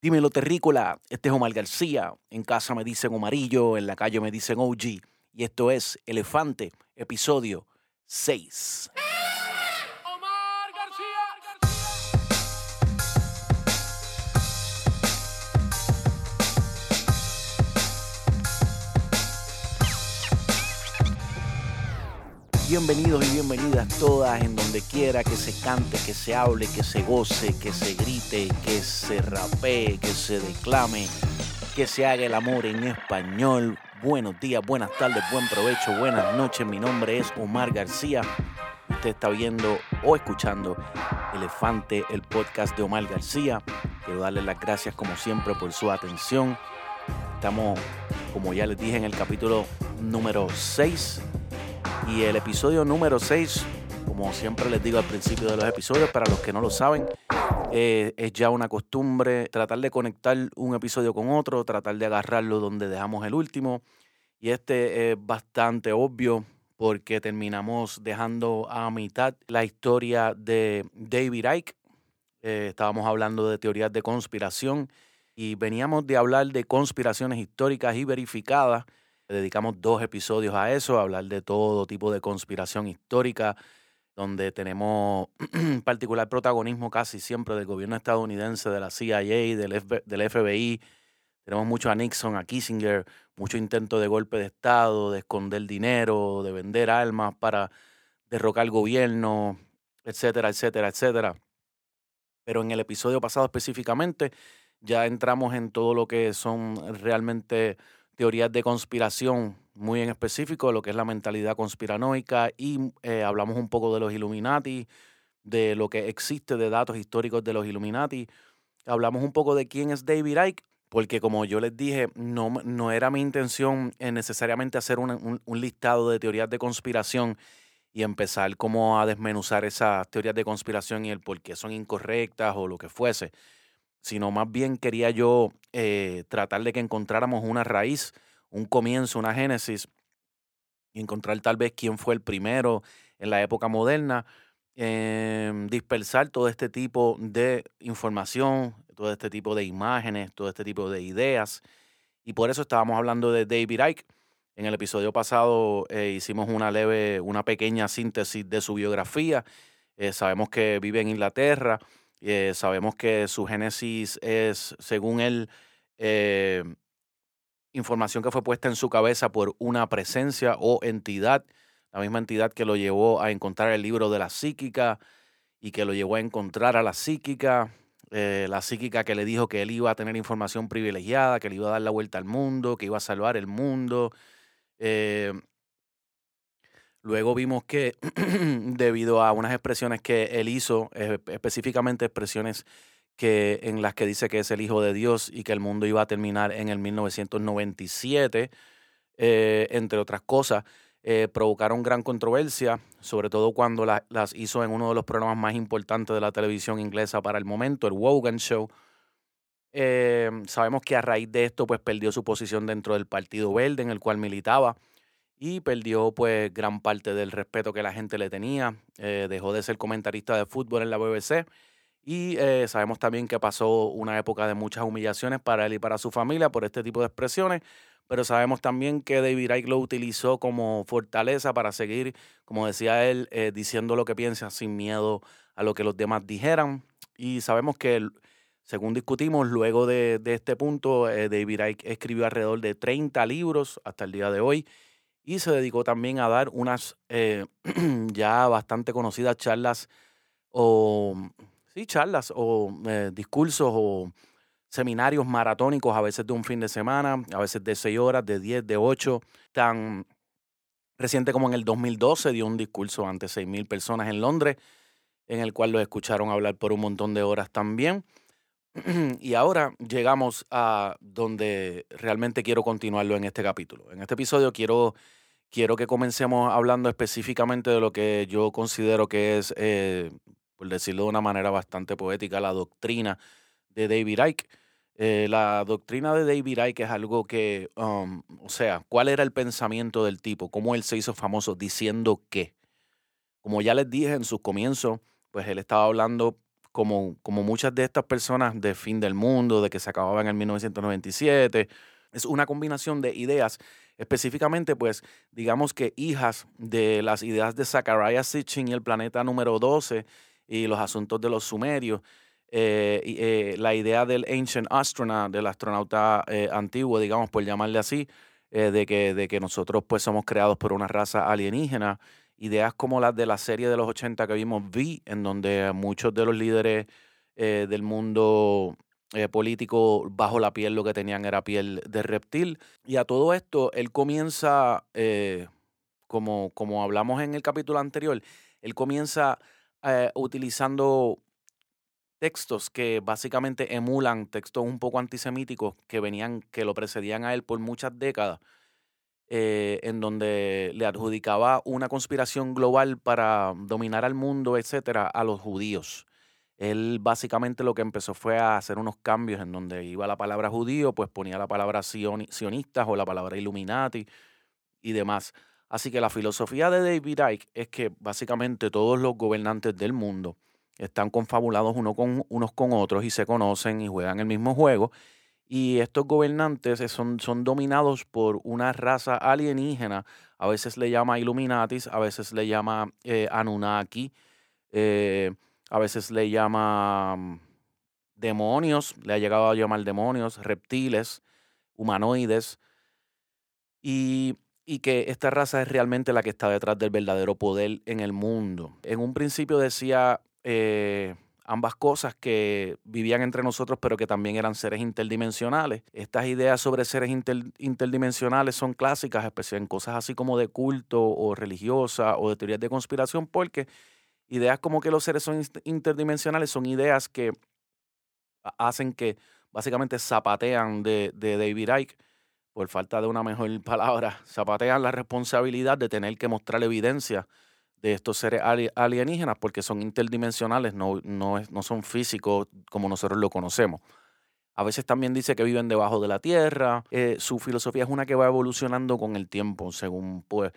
Dímelo, terrícola. Este es Omar García. En casa me dicen Omarillo, en la calle me dicen OG. Y esto es Elefante, episodio 6. Bienvenidos y bienvenidas todas en donde quiera que se cante, que se hable, que se goce, que se grite, que se rapee, que se declame, que se haga el amor en español. Buenos días, buenas tardes, buen provecho, buenas noches. Mi nombre es Omar García. Usted está viendo o escuchando Elefante, el podcast de Omar García. Quiero darle las gracias como siempre por su atención. Estamos, como ya les dije, en el capítulo número 6 y el episodio número 6, como siempre les digo al principio de los episodios, para los que no lo saben, eh, es ya una costumbre tratar de conectar un episodio con otro, tratar de agarrarlo donde dejamos el último. Y este es bastante obvio porque terminamos dejando a mitad la historia de David Icke. Eh, estábamos hablando de teorías de conspiración y veníamos de hablar de conspiraciones históricas y verificadas dedicamos dos episodios a eso, a hablar de todo tipo de conspiración histórica, donde tenemos particular protagonismo casi siempre del gobierno estadounidense, de la CIA, del, FBI. Tenemos mucho a Nixon, a Kissinger, mucho intento de golpe de Estado, de esconder dinero, de vender armas para derrocar el gobierno, etcétera, etcétera, etcétera. Pero en el episodio pasado específicamente ya entramos en todo lo que son realmente teorías de conspiración muy en específico, lo que es la mentalidad conspiranoica y eh, hablamos un poco de los Illuminati, de lo que existe de datos históricos de los Illuminati. Hablamos un poco de quién es David Icke, porque como yo les dije, no, no era mi intención eh, necesariamente hacer un, listado de teorías de conspiración y empezar como a desmenuzar esas teorías de conspiración y el por qué son incorrectas o lo que fuese sino más bien quería yo eh, tratar de que encontráramos una raíz, un comienzo, una génesis, y encontrar tal vez quién fue el primero en la época moderna, eh, dispersar todo este tipo de información, todo este tipo de imágenes, todo este tipo de ideas. Y por eso estábamos hablando de David Icke. En el episodio pasado eh, hicimos una leve, una pequeña síntesis de su biografía. Eh, sabemos que vive en Inglaterra, eh, sabemos que su génesis es, según él, eh, información que fue puesta en su cabeza por una presencia o entidad, la misma entidad que lo llevó a encontrar el libro de la psíquica y que lo llevó a encontrar a la psíquica, eh, la psíquica que le dijo que él iba a tener información privilegiada, que le iba a dar la vuelta al mundo, que iba a salvar el mundo. Luego vimos que debido a unas expresiones que él hizo, específicamente expresiones que, en las que dice que es el Hijo de Dios y que el mundo iba a terminar en el 1997, eh, entre otras cosas, eh, provocaron gran controversia, sobre todo cuando la, las hizo en uno de los programas más importantes de la televisión inglesa para el momento, el Wogan Show. Eh, sabemos que a raíz de esto, pues perdió su posición dentro del Partido Verde, en el cual militaba y perdió pues gran parte del respeto que la gente le tenía. Eh, dejó de ser comentarista de fútbol en la BBC y eh, sabemos también que pasó una época de muchas humillaciones para él y para su familia por este tipo de expresiones, pero sabemos también que David Icke lo utilizó como fortaleza para seguir, como decía él, eh, diciendo lo que piensa sin miedo a lo que los demás dijeran. Y sabemos que, según discutimos, luego de, de este punto, David Icke escribió alrededor de 30 libros hasta el día de hoy y se dedicó también a dar unas eh, ya bastante conocidas charlas o, sí, charlas o eh, discursos o seminarios maratónicos, a veces de un fin de semana, a veces de seis horas, de diez, de ocho, tan reciente como en el 2012 dio un discurso ante seis mil personas en Londres, en el cual lo escucharon hablar por un montón de horas también. y ahora llegamos a donde realmente quiero continuarlo en este capítulo. En este episodio quiero quiero que comencemos hablando específicamente de lo que yo considero que es, eh, por decirlo de una manera bastante poética, la doctrina de David Icke. Eh, la doctrina de David Icke es algo que, um, o sea, ¿cuál era el pensamiento del tipo? ¿Cómo él se hizo famoso diciendo qué? Como ya les dije en sus comienzos, pues él estaba hablando como, como muchas de estas personas de fin del mundo, de que se acababa en el 1997. Es una combinación de ideas, específicamente, pues, digamos que hijas de las ideas de Zachariah Sitchin y el planeta número 12 y los asuntos de los sumerios. Eh, eh, la idea del ancient astronaut, del astronauta eh, antiguo, digamos, por llamarle así, de, que, de que nosotros pues somos creados por una raza alienígena. Ideas como las de la serie de los 80 que vimos V, en donde muchos de los líderes del mundo político bajo la piel lo que tenían era piel de reptil. Y a todo esto, él comienza, como, como hablamos en el capítulo anterior, él comienza utilizando textos que básicamente emulan textos un poco antisemíticos que venían, que lo precedían a él por muchas décadas, eh, en donde le adjudicaba una conspiración global para dominar al mundo, etcétera, a los judíos. Él básicamente lo que empezó fue a hacer unos cambios en donde iba la palabra judío, pues ponía la palabra sionistas o la palabra illuminati y demás. Así que la filosofía de David Icke es que básicamente todos los gobernantes del mundo están confabulados uno con, unos con otros y se conocen y juegan el mismo juego. Y estos gobernantes son, son dominados por una raza alienígena. A veces le llama Illuminatis, a veces le llama eh, Anunnaki, eh, a veces le llama mm, demonios, le ha llegado a llamar demonios, reptiles, humanoides. Y y que esta raza es realmente la que está detrás del verdadero poder en el mundo. En un principio decía eh, ambas cosas que vivían entre nosotros, pero que también eran seres interdimensionales. Estas ideas sobre seres interdimensionales son clásicas, especialmente en cosas así como de culto o religiosa o de teorías de conspiración, porque ideas como que los seres son interdimensionales son ideas que hacen que básicamente zapatean de, de David Icke, por falta de una mejor palabra, zapatean la responsabilidad de tener que mostrar evidencia de estos seres alienígenas porque son interdimensionales, no, no, no son físicos como nosotros lo conocemos. A veces también dice que viven debajo de la tierra. Eh, su filosofía es una que va evolucionando con el tiempo, según pues,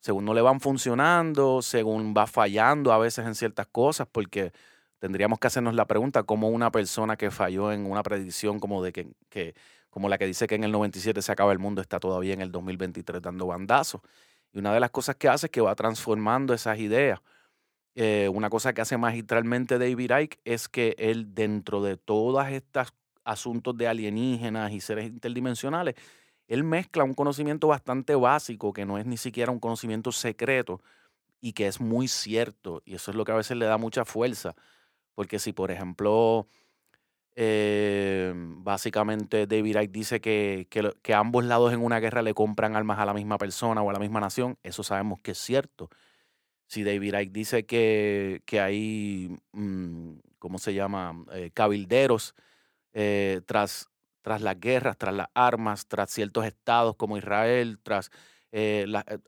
según no le van funcionando, según va fallando a veces en ciertas cosas, porque tendríamos que hacernos la pregunta cómo una persona que falló en una predicción como de que, que como la que dice que en el 97 se acaba el mundo está todavía en el 2023 dando bandazos. Y una de las cosas que hace es que va transformando esas ideas. Eh, una cosa que hace magistralmente David Icke es que él, dentro de todos estos asuntos de alienígenas y seres interdimensionales, él mezcla un conocimiento bastante básico, que no es ni siquiera un conocimiento secreto y que es muy cierto. Y eso es lo que a veces le da mucha fuerza. Porque si, por ejemplo, eh, básicamente David Icke dice que, que, ambos lados en una guerra le compran armas a la misma persona o a la misma nación. Eso sabemos que es cierto. Si David Icke dice que, que hay, mm, ¿cómo se llama?, eh, cabilderos eh, tras, tras las guerras, tras las armas, tras ciertos estados como Israel, tras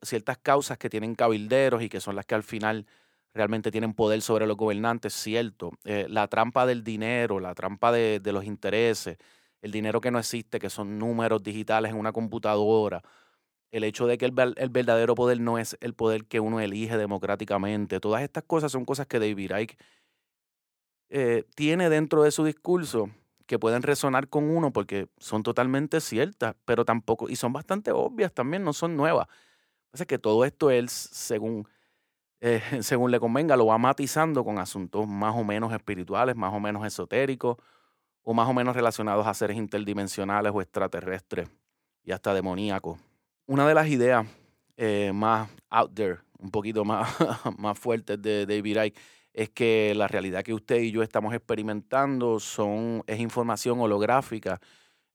ciertas causas que tienen cabilderos y que son las que al final realmente tienen poder sobre los gobernantes, cierto. Eh, la trampa del dinero, la trampa de, los intereses, el dinero que no existe, que son números digitales en una computadora, el hecho de que el, verdadero poder no es el poder que uno elige democráticamente, todas estas cosas son cosas que David Icke eh, tiene dentro de su discurso que pueden resonar con uno porque son totalmente ciertas, pero tampoco, y son bastante obvias también, no son nuevas. Pasa que todo esto es, según eh, según le convenga, lo va matizando con asuntos más o menos espirituales, más o menos esotéricos, o más o menos relacionados a seres interdimensionales o extraterrestres y hasta demoníacos. Una de las ideas eh, más out there, un poquito más, más fuertes de David Icke, es que la realidad que usted y yo estamos experimentando son, es información holográfica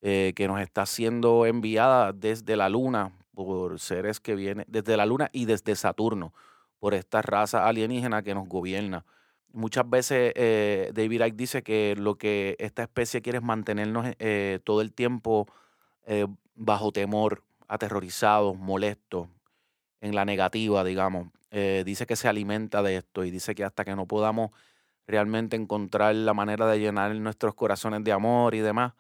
eh, que nos está siendo enviada desde la Luna por seres que vienen desde la Luna y desde Saturno por esta raza alienígena que nos gobierna. Muchas veces eh, David Icke dice que lo que esta especie quiere es mantenernos eh, todo el tiempo eh, bajo temor, aterrorizados, molestos, en la negativa, digamos. dice que se alimenta de esto y dice que hasta que no podamos realmente encontrar la manera de llenar nuestros corazones de amor y demás,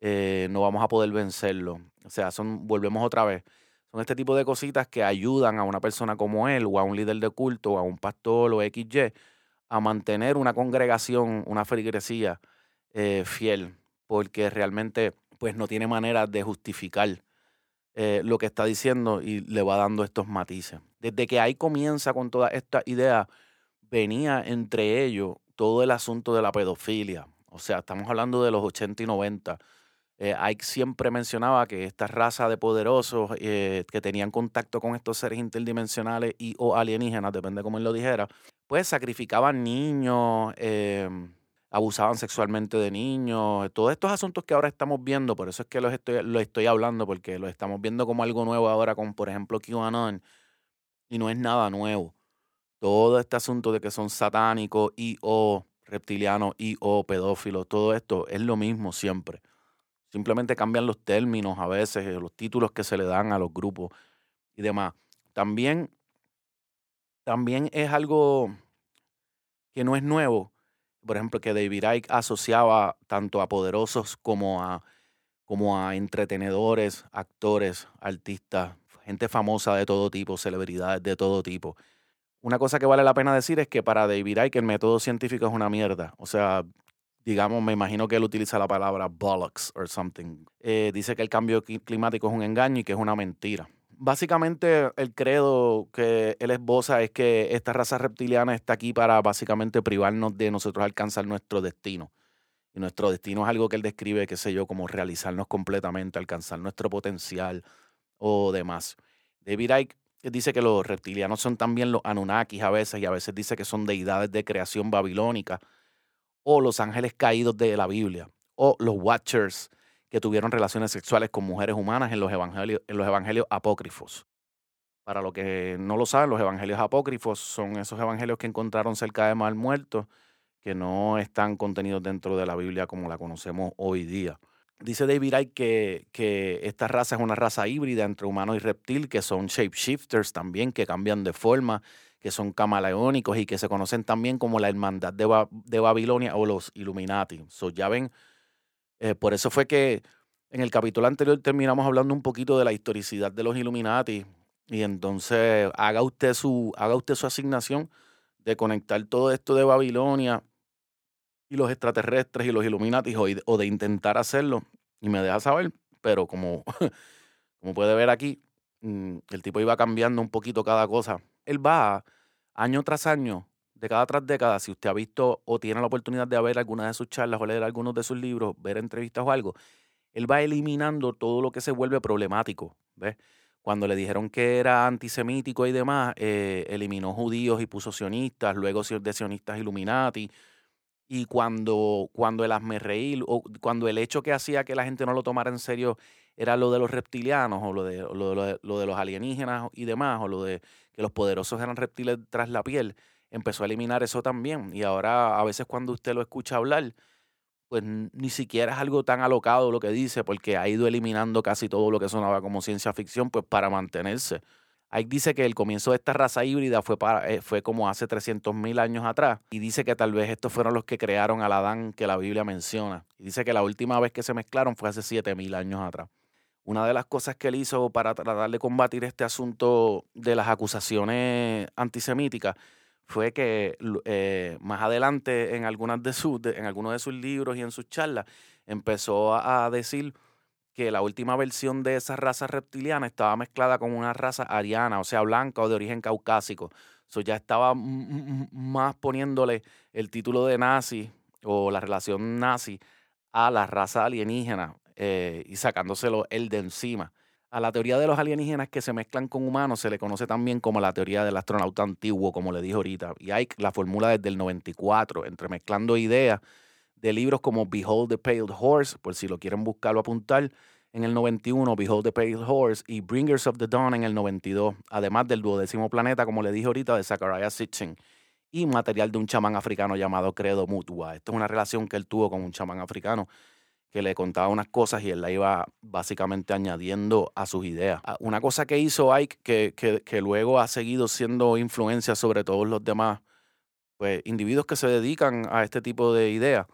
no vamos a poder vencerlo. O sea, son, volvemos otra vez son este tipo de cositas que ayudan a una persona como él o a un líder de culto o a un pastor o XY a mantener una congregación, una feligresía eh, fiel, porque realmente pues no tiene manera de justificar eh, lo que está diciendo y le va dando estos matices. Desde que ahí comienza con toda esta idea, venía entre ellos todo el asunto de la pedofilia. O sea, estamos hablando de los 80 y 90. Eh, Ike siempre mencionaba que esta raza de poderosos eh, que tenían contacto con estos seres interdimensionales y o alienígenas, depende cómo él lo dijera, pues sacrificaban niños, em, abusaban sexualmente de niños, todos estos asuntos que ahora estamos viendo, por eso es que los estoy, lo estoy hablando, porque los estamos viendo como algo nuevo ahora, con por ejemplo QAnon, y no es nada nuevo. Todo este asunto de que son satánicos y o reptilianos y o pedófilos, todo esto es lo mismo siempre. Simplemente cambian los términos a veces, eh, los títulos que se le dan a los grupos y demás. También, también es algo que no es nuevo, por ejemplo, que David Icke asociaba tanto a poderosos como a, como a entretenedores, actores, artistas, gente famosa de todo tipo, celebridades de todo tipo. Una cosa que vale la pena decir es que para David Icke el método científico es una mierda. O sea, digamos, me imagino que él utiliza la palabra bollocks or something. Eh, dice que el cambio climático es un engaño y que es una mentira básicamente el credo que él esboza es que esta raza reptiliana está aquí para básicamente privarnos de nosotros alcanzar nuestro destino. Y nuestro destino es algo que él describe, qué sé yo, como realizarnos completamente, alcanzar nuestro potencial o demás. David Icke dice que los reptilianos son también los Anunnakis a veces y a veces dice que son deidades de creación babilónica o los ángeles caídos de la Biblia o los Watchers que tuvieron relaciones sexuales con mujeres humanas en los evangelios, en los evangelios apócrifos. Para los que no lo saben, los evangelios apócrifos son esos evangelios que encontraron cerca de mal muertos, que no están contenidos dentro de la Biblia como la conocemos hoy día. Dice David Icke que, que esta raza es una raza híbrida entre humano y reptil, que son shapeshifters también, que cambian de forma, que son camaleónicos y que se conocen también como la hermandad de, Babilonia o los Illuminati. So, ya ven eh, por eso fue que en el capítulo anterior terminamos hablando un poquito de la historicidad de los Illuminati. Y entonces haga usted su, haga usted su asignación de conectar todo esto de Babilonia y los extraterrestres y los Illuminati o, de intentar hacerlo. Y me deja saber, pero como, como puede ver aquí, mm, el tipo iba cambiando un poquito cada cosa. Él va año tras año década tras década, si usted ha visto o tiene la oportunidad de ver alguna de sus charlas o leer algunos de sus libros, ver entrevistas o algo, él va eliminando todo lo que se vuelve problemático. ¿ves? Cuando le dijeron que era antisemítico y demás, eh, eliminó judíos y puso sionistas, luego de sionistas Illuminati. Y cuando, cuando el asmerreír, o cuando el hecho que hacía que la gente no lo tomara en serio era lo de los reptilianos, o lo de, lo de, lo de los alienígenas y demás, o lo de que los poderosos eran reptiles tras la piel, empezó a eliminar eso también. Y ahora a veces cuando usted lo escucha hablar, pues ni siquiera es algo tan alocado lo que dice, porque ha ido eliminando casi todo lo que sonaba como ciencia ficción, pues para mantenerse. Ahí dice que el comienzo de esta raza híbrida fue, para, eh, fue como hace 300 mil años atrás. Y dice que tal vez estos fueron los que crearon al Adán que la Biblia menciona. Y dice que la última vez que se mezclaron fue hace 7 mil años atrás. Una de las cosas que él hizo para tratar de combatir este asunto de las acusaciones antisemíticas fue que eh, más adelante en, algunas de algunos de sus libros y en sus charlas empezó a, decir que la última versión de esa raza reptiliana estaba mezclada con una raza ariana, o sea, blanca o de origen caucásico. Eso ya estaba más poniéndole el título de nazi o la relación nazi a la raza alienígena eh, y sacándoselo él de encima. A la teoría de los alienígenas que se mezclan con humanos se le conoce también como la teoría del astronauta antiguo, como le dije ahorita. Y hay la fórmula desde el 94, entremezclando ideas de libros como Behold the Pale Horse, por si lo quieren buscar o apuntar, en el 91, Behold the Pale Horse, y Bringers of the Dawn en el 92, además del duodécimo planeta, como le dije ahorita, de Zachariah Sitchin, y material de un chamán africano llamado Credo Mutua. Esta es una relación que él tuvo con un chamán africano que le contaba unas cosas y él la iba básicamente añadiendo a sus ideas. Ah, una cosa que hizo Ike, que, que, luego ha seguido siendo influencia sobre todos los demás pues, individuos que se dedican a este tipo de ideas,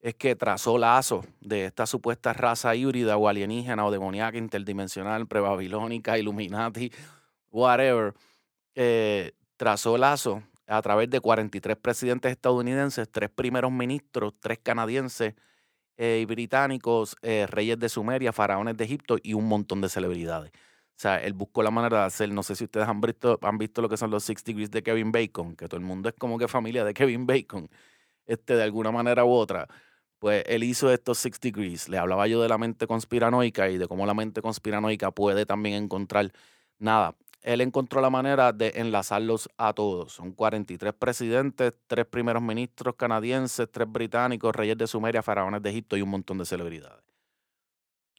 es que trazó lazos de esta supuesta raza híbrida o alienígena o demoníaca interdimensional, prebabilónica, illuminati, whatever. Eh, trazó lazos a través de 43 presidentes estadounidenses, tres primeros ministros, tres canadienses eh, y británicos, eh, reyes de Sumeria, faraones de Egipto y un montón de celebridades. O sea, él buscó la manera de hacer, no sé si ustedes han visto, han visto lo que son los Six Degrees de Kevin Bacon, que todo el mundo es como que familia de Kevin Bacon, este, de alguna manera u otra. Pues él hizo estos Six Degrees. Le hablaba yo de la mente conspiranoica y de cómo la mente conspiranoica puede también encontrar nada. Él encontró la manera de enlazarlos a todos. Son 43 presidentes, tres primeros ministros canadienses, tres británicos, reyes de Sumeria, faraones de Egipto y un montón de celebridades.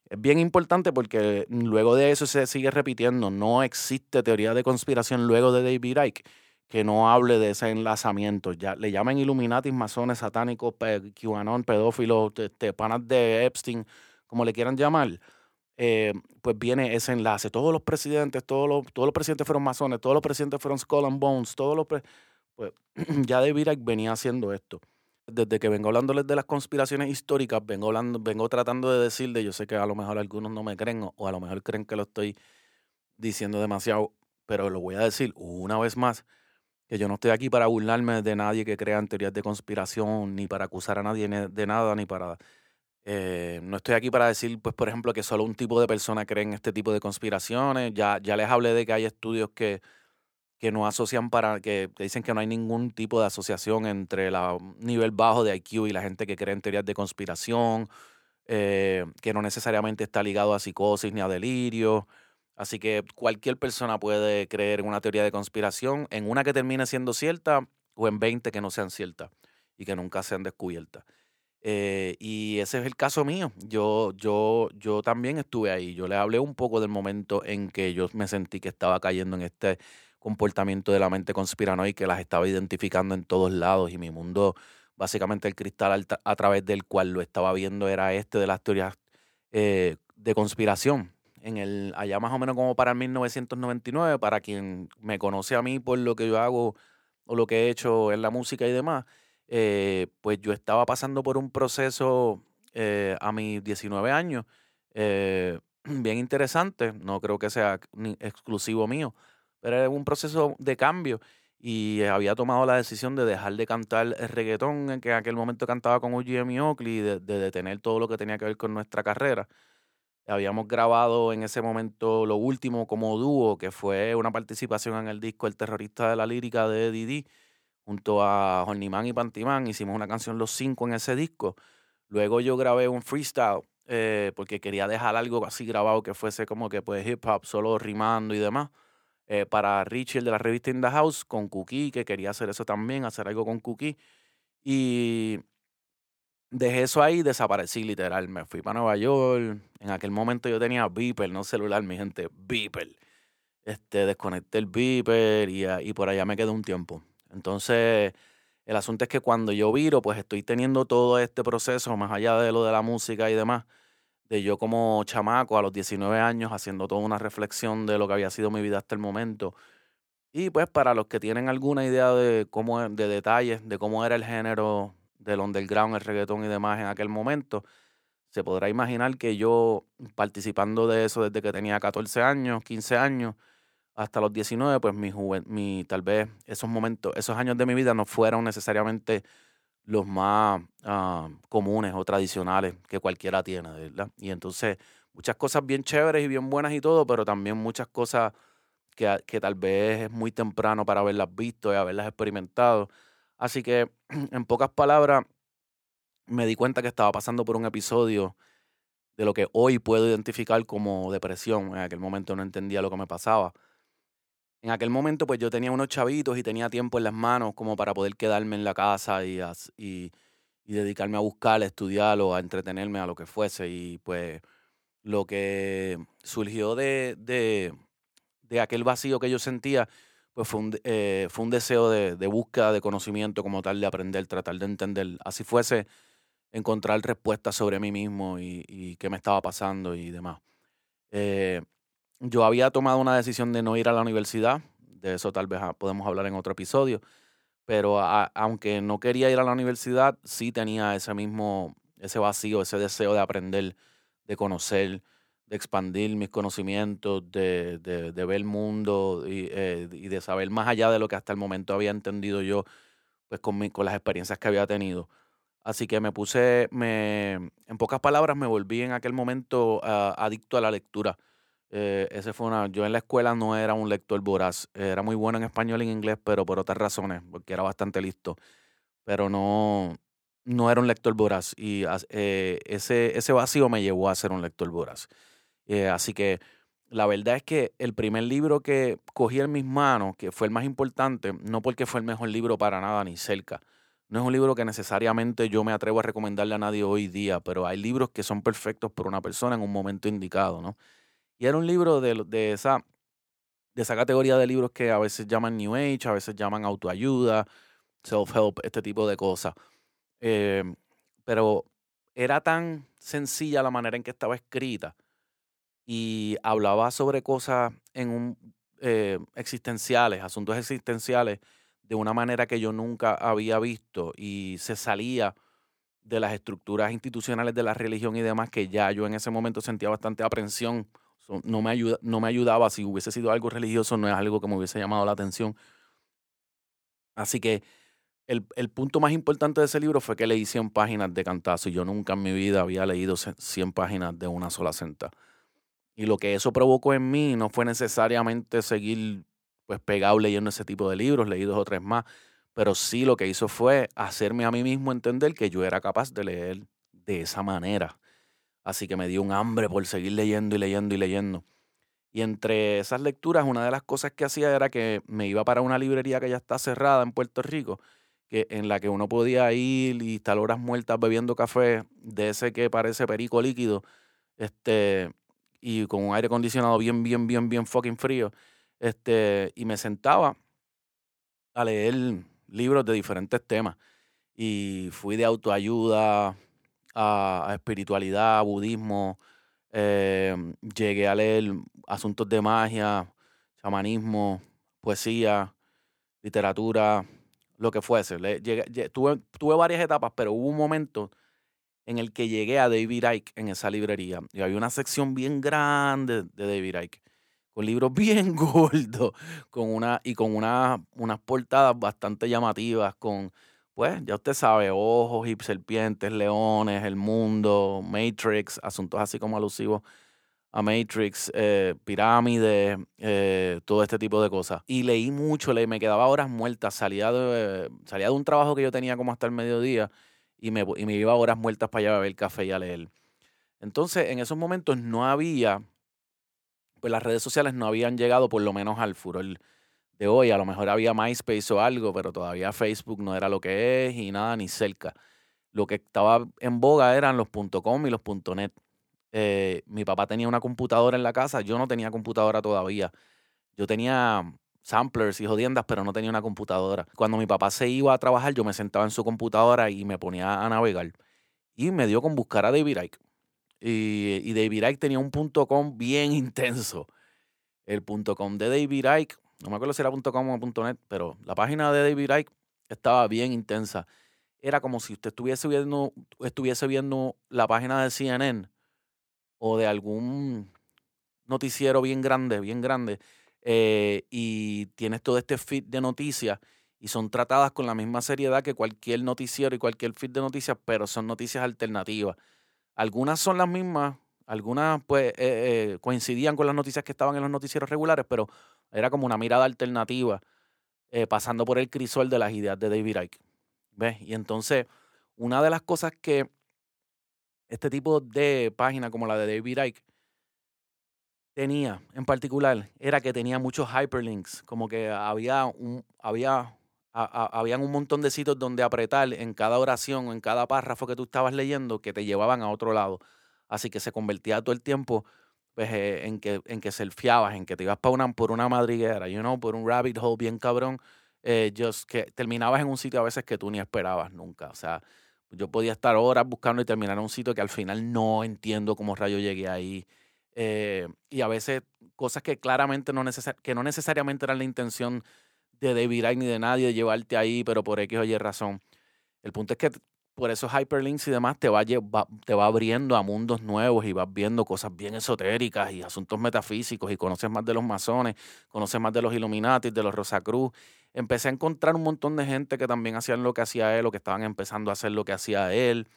Es bien importante porque luego de eso se sigue repitiendo. No existe teoría de conspiración luego de David Icke que no hable de ese enlazamiento. Ya le llaman Illuminati, masones, satánicos, QAnon, pedófilos, este, panas de Epstein, como le quieran llamar. Eh, pues viene ese enlace. Todos los presidentes, todos los, todos los presidentes fueron masones, todos los presidentes fueron Skull and Bones, todos los... pues ya David Icke venía haciendo esto desde que vengo hablándoles de las conspiraciones históricas, vengo hablando, vengo tratando de decirle, yo sé que a lo mejor algunos no me creen o, a lo mejor creen que lo estoy diciendo demasiado, pero lo voy a decir una vez más, que yo no estoy aquí para burlarme de nadie que crea en teorías de conspiración, ni para acusar a nadie de nada, ni para... Eh, no estoy aquí para decir, pues, por ejemplo, que solo un tipo de persona cree en este tipo de conspiraciones. Ya, ya les hablé de que hay estudios que que no asocian para, que dicen que no hay ningún tipo de asociación entre el nivel bajo de IQ y la gente que cree en teorías de conspiración, eh, que no necesariamente está ligado a psicosis ni a delirio. Así que cualquier persona puede creer en una teoría de conspiración, en una que termine siendo cierta o en 20 que no sean ciertas y que nunca sean descubiertas. Eh, y ese es el caso mío. Yo, yo, yo también estuve ahí. Yo le hablé un poco del momento en que yo me sentí que estaba cayendo en este comportamiento de la mente conspiranoica que las estaba identificando en todos lados y mi mundo, básicamente el cristal a través del cual lo estaba viendo era este de las teorías eh, de conspiración. En el, allá más o menos como para el 1999, para quien me conoce a mí por lo que yo hago o lo que he hecho en la música y demás, eh, pues yo estaba pasando por un proceso eh, a mis 19 años bien interesante, no creo que sea exclusivo mío, pero era un proceso de cambio y había tomado la decisión de dejar de cantar el reggaetón que en aquel momento cantaba con UGM Oakley, de, de detener todo lo que tenía que ver con nuestra carrera. Habíamos grabado en ese momento lo último como dúo, que fue una participación en el disco El terrorista de la lírica de Didi, junto a Horniman y Pantiman. Hicimos una canción los cinco en ese disco. Luego yo grabé un freestyle eh, porque quería dejar algo así grabado que fuese como que pues hip hop, solo rimando y demás. Eh, para Richie, el de la revista In the House, con Cookie, que quería hacer eso también, hacer algo con Cookie. Y dejé eso ahí desaparecí literal. Me fui para Nueva York. En aquel momento yo tenía Beeper, no celular, mi gente, Beeper. Este, desconecté el Beeper y, y por allá me quedé un tiempo. Entonces, el asunto es que cuando yo viro, pues estoy teniendo todo este proceso, más allá de lo de la música y demás, de yo como chamaco a los 19 años haciendo toda una reflexión de lo que había sido mi vida hasta el momento. Y pues para los que tienen alguna idea de cómo de detalles de cómo era el género del underground, el reggaetón y demás en aquel momento, se podrá imaginar que yo participando de eso desde que tenía 14 años, 15 años, hasta los 19, pues mi, mi tal vez esos momentos, esos años de mi vida no fueron necesariamente los más ah, comunes o tradicionales que cualquiera tiene, ¿verdad? Y entonces muchas cosas bien chéveres y bien buenas y todo, pero también muchas cosas que, que tal vez es muy temprano para haberlas visto y haberlas experimentado. Así que, en pocas palabras, me di cuenta que estaba pasando por un episodio de lo que hoy puedo identificar como depresión. En aquel momento no entendía lo que me pasaba en aquel momento pues yo tenía unos chavitos y tenía tiempo en las manos como para poder quedarme en la casa y, y, dedicarme a buscar, a estudiar o a entretenerme a lo que fuese. Y pues lo que surgió de, de, aquel vacío que yo sentía pues fue un, eh, fue un deseo de, de, búsqueda de conocimiento como tal, de aprender, tratar de entender, así fuese encontrar respuestas sobre mí mismo y, y qué me estaba pasando y demás. Eh, yo había tomado una decisión de no ir a la universidad, de eso tal vez ah, podemos hablar en otro episodio, pero aunque no quería ir a la universidad, sí tenía ese mismo, ese vacío, ese deseo de aprender, de conocer, de expandir mis conocimientos, de, de, ver el mundo y, eh, y, de saber más allá de lo que hasta el momento había entendido yo, pues con, mi, con las experiencias que había tenido. Así que me puse, me, en pocas palabras, me volví en aquel momento uh, adicto a la lectura. Eh, ese fue una, yo en la escuela no era un lector voraz, era muy bueno en español y en inglés, pero por otras razones, porque era bastante listo. Pero no, no era un lector voraz y eh, ese, ese vacío me llevó a ser un lector voraz. Eh, así que la verdad es que el primer libro que cogí en mis manos, que fue el más importante, no porque fue el mejor libro para nada ni cerca, no es un libro que necesariamente yo me atrevo a recomendarle a nadie hoy día, pero hay libros que son perfectos por una persona en un momento indicado, ¿no? Y era un libro de, de, esa, de esa categoría de libros que a veces llaman New Age, a veces llaman autoayuda, self-help, este tipo de cosas. Eh, pero era tan sencilla la manera en que estaba escrita y hablaba sobre cosas en un, eh, existenciales, asuntos existenciales, de una manera que yo nunca había visto y se salía de las estructuras institucionales de la religión y demás que ya yo en ese momento sentía bastante aprensión. No me, ayuda, no me ayudaba, si hubiese sido algo religioso, no es algo que me hubiese llamado la atención. Así que el, el, punto más importante de ese libro fue que leí 100 páginas de cantazo y yo nunca en mi vida había leído 100 páginas de una sola senta. Y lo que eso provocó en mí no fue necesariamente seguir pues pegado leyendo ese tipo de libros, leí dos o tres más, pero sí lo que hizo fue hacerme a mí mismo entender que yo era capaz de leer de esa manera. Así que me dio un hambre por seguir leyendo y leyendo y leyendo. Y entre esas lecturas, una de las cosas que hacía era que me iba para una librería que ya está cerrada en Puerto Rico, que, en la que uno podía ir y estar horas muertas bebiendo café de ese que parece perico líquido, este, y con un aire acondicionado bien, bien, bien, bien fucking frío. Este, y me sentaba a leer libros de diferentes temas. Y fui de autoayuda a, espiritualidad, budismo. Eh, llegué a leer asuntos de magia, chamanismo, poesía, literatura, lo que fuese. tuve, tuve, varias etapas, pero hubo un momento en el que llegué a David Icke en esa librería. Y había una sección bien grande de David Icke con libros bien gordos, con una, y con una, unas portadas bastante llamativas, con, pues, ya usted sabe, ojos y serpientes, leones, el mundo, Matrix, asuntos así como alusivos a Matrix, eh, pirámides, eh, todo este tipo de cosas. Y leí mucho, le, me quedaba horas muertas, salía de, salía de un trabajo que yo tenía como hasta el mediodía y me, y me iba horas muertas para allá a beber café y a leer. Entonces, en esos momentos no había pues las redes sociales no habían llegado por lo menos al furor de hoy. A lo mejor había MySpace o algo, pero todavía Facebook no era lo que es y nada ni cerca. Lo que estaba en boga eran los .com y los .net. Eh, mi papá tenía una computadora en la casa, yo no tenía computadora todavía. Yo tenía samplers y jodiendas, pero no tenía una computadora. Cuando mi papá se iba a trabajar, yo me sentaba en su computadora y me ponía a navegar. Y me dio con buscar a David Icke. Y, David Icke tenía un com bien intenso. El com de David Icke, no me acuerdo si era com o net, pero la página de David Icke estaba bien intensa. Era como si usted estuviese viendo, estuviese viendo la página de CNN o de algún noticiero bien grande, bien grande, eh, y tienes todo este feed de noticias y son tratadas con la misma seriedad que cualquier noticiero y cualquier feed de noticias, pero son noticias alternativas. Algunas son las mismas, algunas pues eh, eh, coincidían con las noticias que estaban en los noticieros regulares, pero era como una mirada alternativa, eh, pasando por el crisol de las ideas de David Icke. ¿Ves? Y entonces, una de las cosas que este tipo de página como la de David Icke tenía en particular era que tenía muchos hyperlinks, como que había un, había habían un montón de sitios donde apretar en cada oración o en cada párrafo que tú estabas leyendo que te llevaban a otro lado. Así que se convertía todo el tiempo pues, eh, en que en que selfiabas, en que te ibas para una, por una madriguera, you know, por un rabbit hole bien cabrón, eh, just que terminabas en un sitio a veces que tú ni esperabas nunca. O sea, yo podía estar horas buscando y terminar en un sitio que al final no entiendo cómo rayo llegué ahí. Eh, y a veces cosas que claramente no, que no necesariamente eran la intención de David ni de nadie de llevarte ahí, pero por X o Y razón. El punto es que por esos hyperlinks y demás te va, te va abriendo a mundos nuevos y vas viendo cosas bien esotéricas y asuntos metafísicos y conoces más de los masones, conoces más de los Illuminati, de los Rosacruz. Empecé a encontrar un montón de gente que también hacían lo que hacía él o que estaban empezando a hacer lo que hacía él.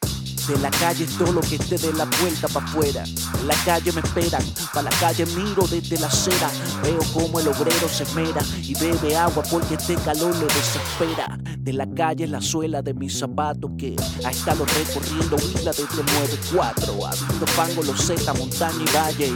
De la calle todo lo que esté de la puerta para afuera. La calle me esperan, para la calle miro desde la acera. Veo como el obrero se esmera y bebe agua porque este calor le desespera. De la calle la suela de mis zapatos que ha estado recorriendo isla desde 9-4. Habiendo fango, los Z, montaña y valle.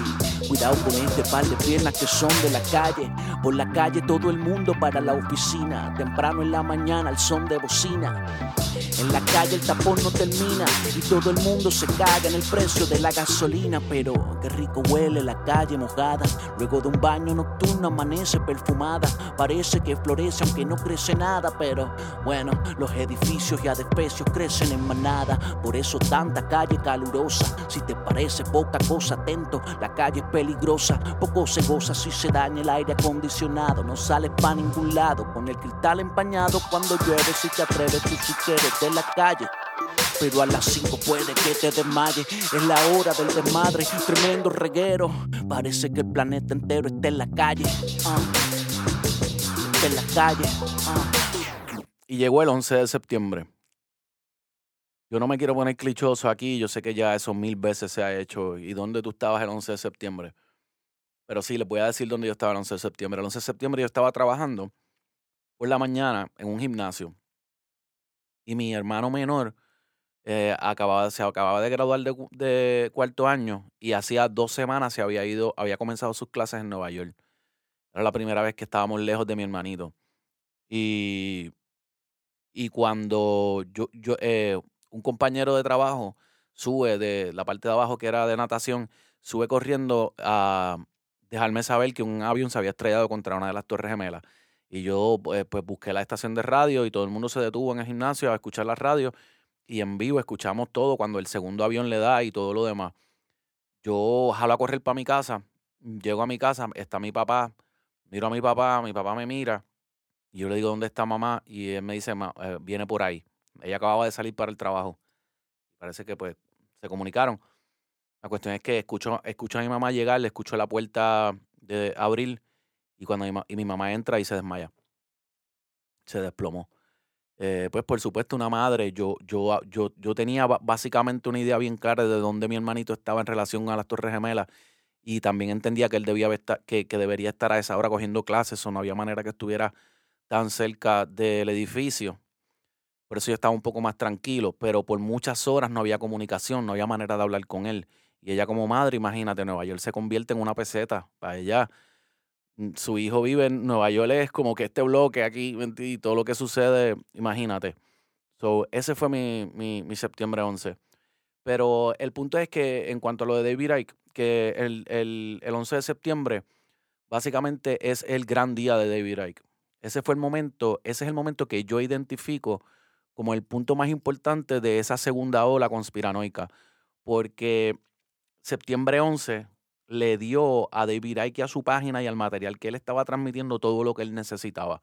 Cuidado con este par de piernas que son de la calle. Por la calle todo el mundo para la oficina. Temprano en la mañana al son de bocina. En la calle el tapón no termina y todo el mundo se caga en el precio de la gasolina. Pero qué rico huele la calle mojada. Luego de un baño nocturno amanece perfumada. Parece que florece aunque no crece nada. Pero bueno, los edificios y adespecios crecen en manada. Por eso tanta calle calurosa. Si te parece poca cosa, atento. La calle es peligrosa. Poco se goza si se daña el aire acondicionado. No sales para ningún lado con el cristal empañado cuando llueve. Si te atreves, tú si de la calle. Pero a las 5 puede que te desmayes. Es la hora del desmadre, tremendo reguero. Parece que el planeta entero está en la calle. ah. Está en la calle. ah. Y llegó el 11 de septiembre. Yo no me quiero poner clichoso aquí, yo sé que ya eso mil veces se ha hecho. ¿Y dónde tú estabas el 11 de septiembre? Pero sí, les voy a decir dónde yo estaba el 11 de septiembre. El 11 de septiembre yo estaba trabajando por la mañana en un gimnasio. Y mi hermano menor eh, acababa, se acababa de graduar de, cu- de cuarto año y hacía dos semanas se había ido, había comenzado sus clases en Nueva York. Era la primera vez que estábamos lejos de mi hermanito. Y, y cuando yo, yo eh, un compañero de trabajo sube de la parte de abajo que era de natación, sube corriendo a dejarme saber que un avión se había estrellado contra una de las torres gemelas. Y yo pues, pues busqué la estación de radio y todo el mundo se detuvo en el gimnasio a escuchar la radio y en vivo escuchamos todo cuando el segundo avión le da y todo lo demás. Yo jalo a correr para mi casa, llego a mi casa, está mi papá, miro a mi papá, mi papá me mira y yo le digo, ¿dónde está mamá? Y él me dice, "Ma- eh, viene por ahí. Ella acababa de salir para el trabajo. Parece que pues se comunicaron. La cuestión es que escucho, escucho a mi mamá llegar, le escucho la puerta de abrir y cuando mi, y mi mamá entra y se desmaya. Se desplomó. Eh, pues por supuesto una madre, yo, yo, ah, yo, yo tenía básicamente una idea bien clara de dónde mi hermanito estaba en relación a las Torres Gemelas y también entendía que él debía que, que debería estar a esa hora cogiendo clases o no había manera que estuviera tan cerca del edificio. Por eso yo estaba un poco más tranquilo, pero por muchas horas no había comunicación, no había manera de hablar con él. Y ella como madre, imagínate, Nueva York se convierte en una peseta para ella. Mm, Su hijo vive en Nueva York, es como que este bloque aquí y todo lo que sucede, imagínate. So, ese fue mi, mi, mi septiembre 11. Pero el punto es que en cuanto a lo de David Icke, que el, el, el 11 de septiembre básicamente es el gran día de David Icke. Ese fue el momento, ese es el momento que yo identifico como el punto más importante de esa segunda ola conspiranoica, porque septiembre 11 le dio a David Icke a su página y al material que él estaba transmitiendo todo lo que él necesitaba.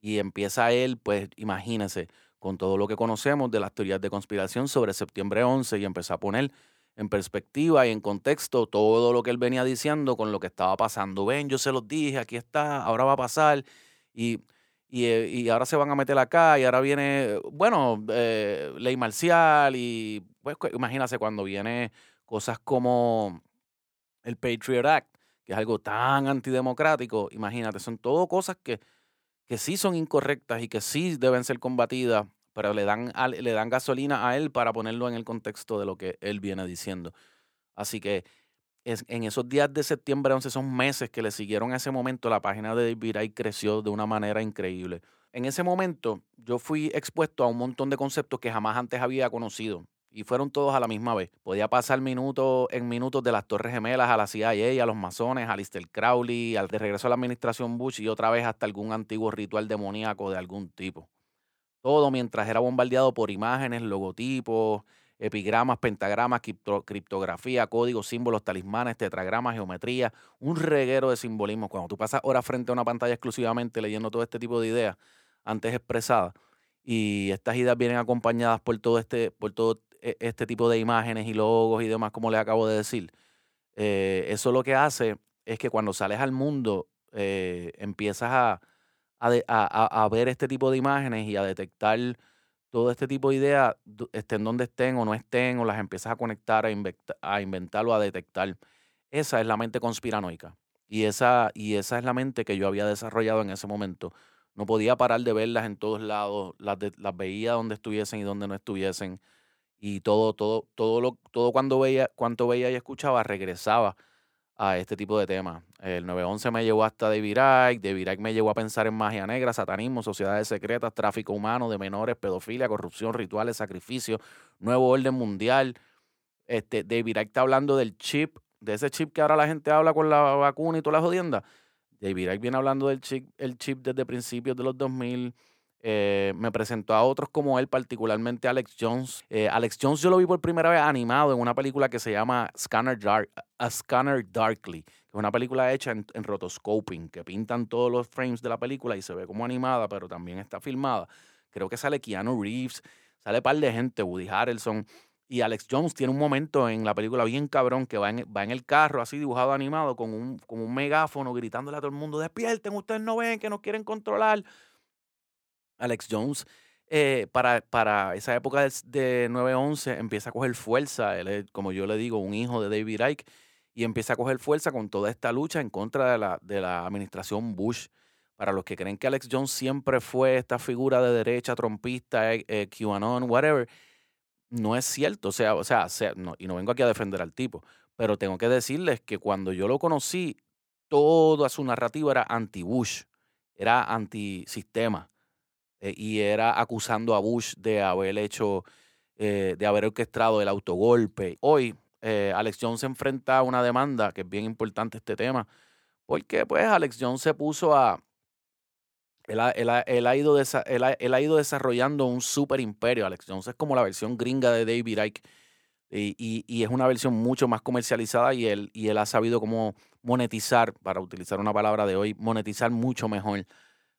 Y empieza él, pues imagínense, con todo lo que conocemos de las teorías de conspiración sobre septiembre 11 y empezó a poner en perspectiva y en contexto todo lo que él venía diciendo con lo que estaba pasando. Ven, yo se los dije, aquí está, ahora va a pasar. Y, y, eh, y ahora se van a meter acá y ahora viene, bueno, eh, ley marcial y pues imagínate cuando viene cosas como el Patriot Act, que es algo tan antidemocrático, imagínate, son todo cosas que, que sí son incorrectas y que sí deben ser combatidas, pero le dan, le dan gasolina a él para ponerlo en el contexto de lo que él viene diciendo. Así que es- en esos días de septiembre 11, esos meses que le siguieron a ese momento, la página de David creció de una manera increíble. En ese momento yo fui expuesto a un montón de conceptos que jamás antes había conocido y fueron todos a la misma vez. Podía pasar minutos en minutos de las Torres Gemelas a la CIA, a los masones, a Lister Crowley, al de regreso a la administración Bush y otra vez hasta algún antiguo ritual demoníaco de algún tipo. Todo mientras era bombardeado por imágenes, logotipos, epigramas, pentagramas, cripto- criptografía, códigos, símbolos, talismanes, tetragramas, geometría, un reguero de simbolismo. Cuando tú pasas horas frente a una pantalla exclusivamente leyendo todo este tipo de ideas antes expresadas Y estas ideas vienen acompañadas por todo este, por todo este tipo de imágenes y logos y demás, como les acabo de decir. Eh, eso lo que hace es que cuando sales al mundo eh, empiezas a, a, ver este tipo de imágenes y a detectar todo este tipo de ideas, estén donde estén o no estén, o las empiezas a conectar, a, a inventar o a detectar. Esa es la mente conspiranoica. Y esa, y esa es la mente que yo había desarrollado en ese momento. No podía parar de verlas en todos lados, las, las veía donde estuviesen y donde no estuviesen. Y todo, todo, todo, lo, todo cuando veía, cuanto veía y escuchaba, regresaba a este tipo de temas. El 911 me llevó hasta Icke, David Icke me llevó a pensar en magia negra, satanismo, sociedades secretas, tráfico humano de menores, pedofilia, corrupción, rituales, sacrificios, nuevo orden mundial. Este, Icke está hablando del chip, de ese chip que ahora la gente habla con la vacuna y toda la jodienda. Icke viene hablando del chip, el chip desde principios de los 2000. Eh, me presentó a otros como él, particularmente Alex Jones. Eh, Alex Jones yo lo vi por primera vez animado en una película que se llama Scanner, Dark, Scanner Darkly, que es una película hecha en, rotoscoping, que pintan todos los frames de la película y se ve como animada, pero también está filmada. Creo que sale Keanu Reeves, sale un par de gente, Woody Harrelson. Y Alex Jones tiene un momento en la película bien cabrón que va en, va en el carro así dibujado animado con un, con un megáfono gritándole a todo el mundo, despierten, ustedes no ven que nos quieren controlar. Alex Jones, eh, para, para, esa época de, de 9-11, empieza a coger fuerza. Él es, como yo le digo, un hijo de David Icke, y empieza a coger fuerza con toda esta lucha en contra de la, de la administración Bush. Para los que creen que Alex Jones siempre fue esta figura de derecha, trompista, eh, eh QAnon, whatever, no es cierto. O sea, o sea, no, y no vengo aquí a defender al tipo, pero tengo que decirles que cuando yo lo conocí, toda su narrativa era anti-Bush, era anti-sistema. Eh, y era acusando a Bush de haber hecho, eh, de haber orquestado el autogolpe. Hoy, eh, Alex Jones se enfrenta a una demanda, que es bien importante este tema, porque pues Alex Jones se puso a... Él ha, ido, ha, ido desarrollando un super imperio. Alex Jones es como la versión gringa de David Icke. Y, y, es una versión mucho más comercializada y él, y él ha sabido cómo monetizar, para utilizar una palabra de hoy, monetizar mucho mejor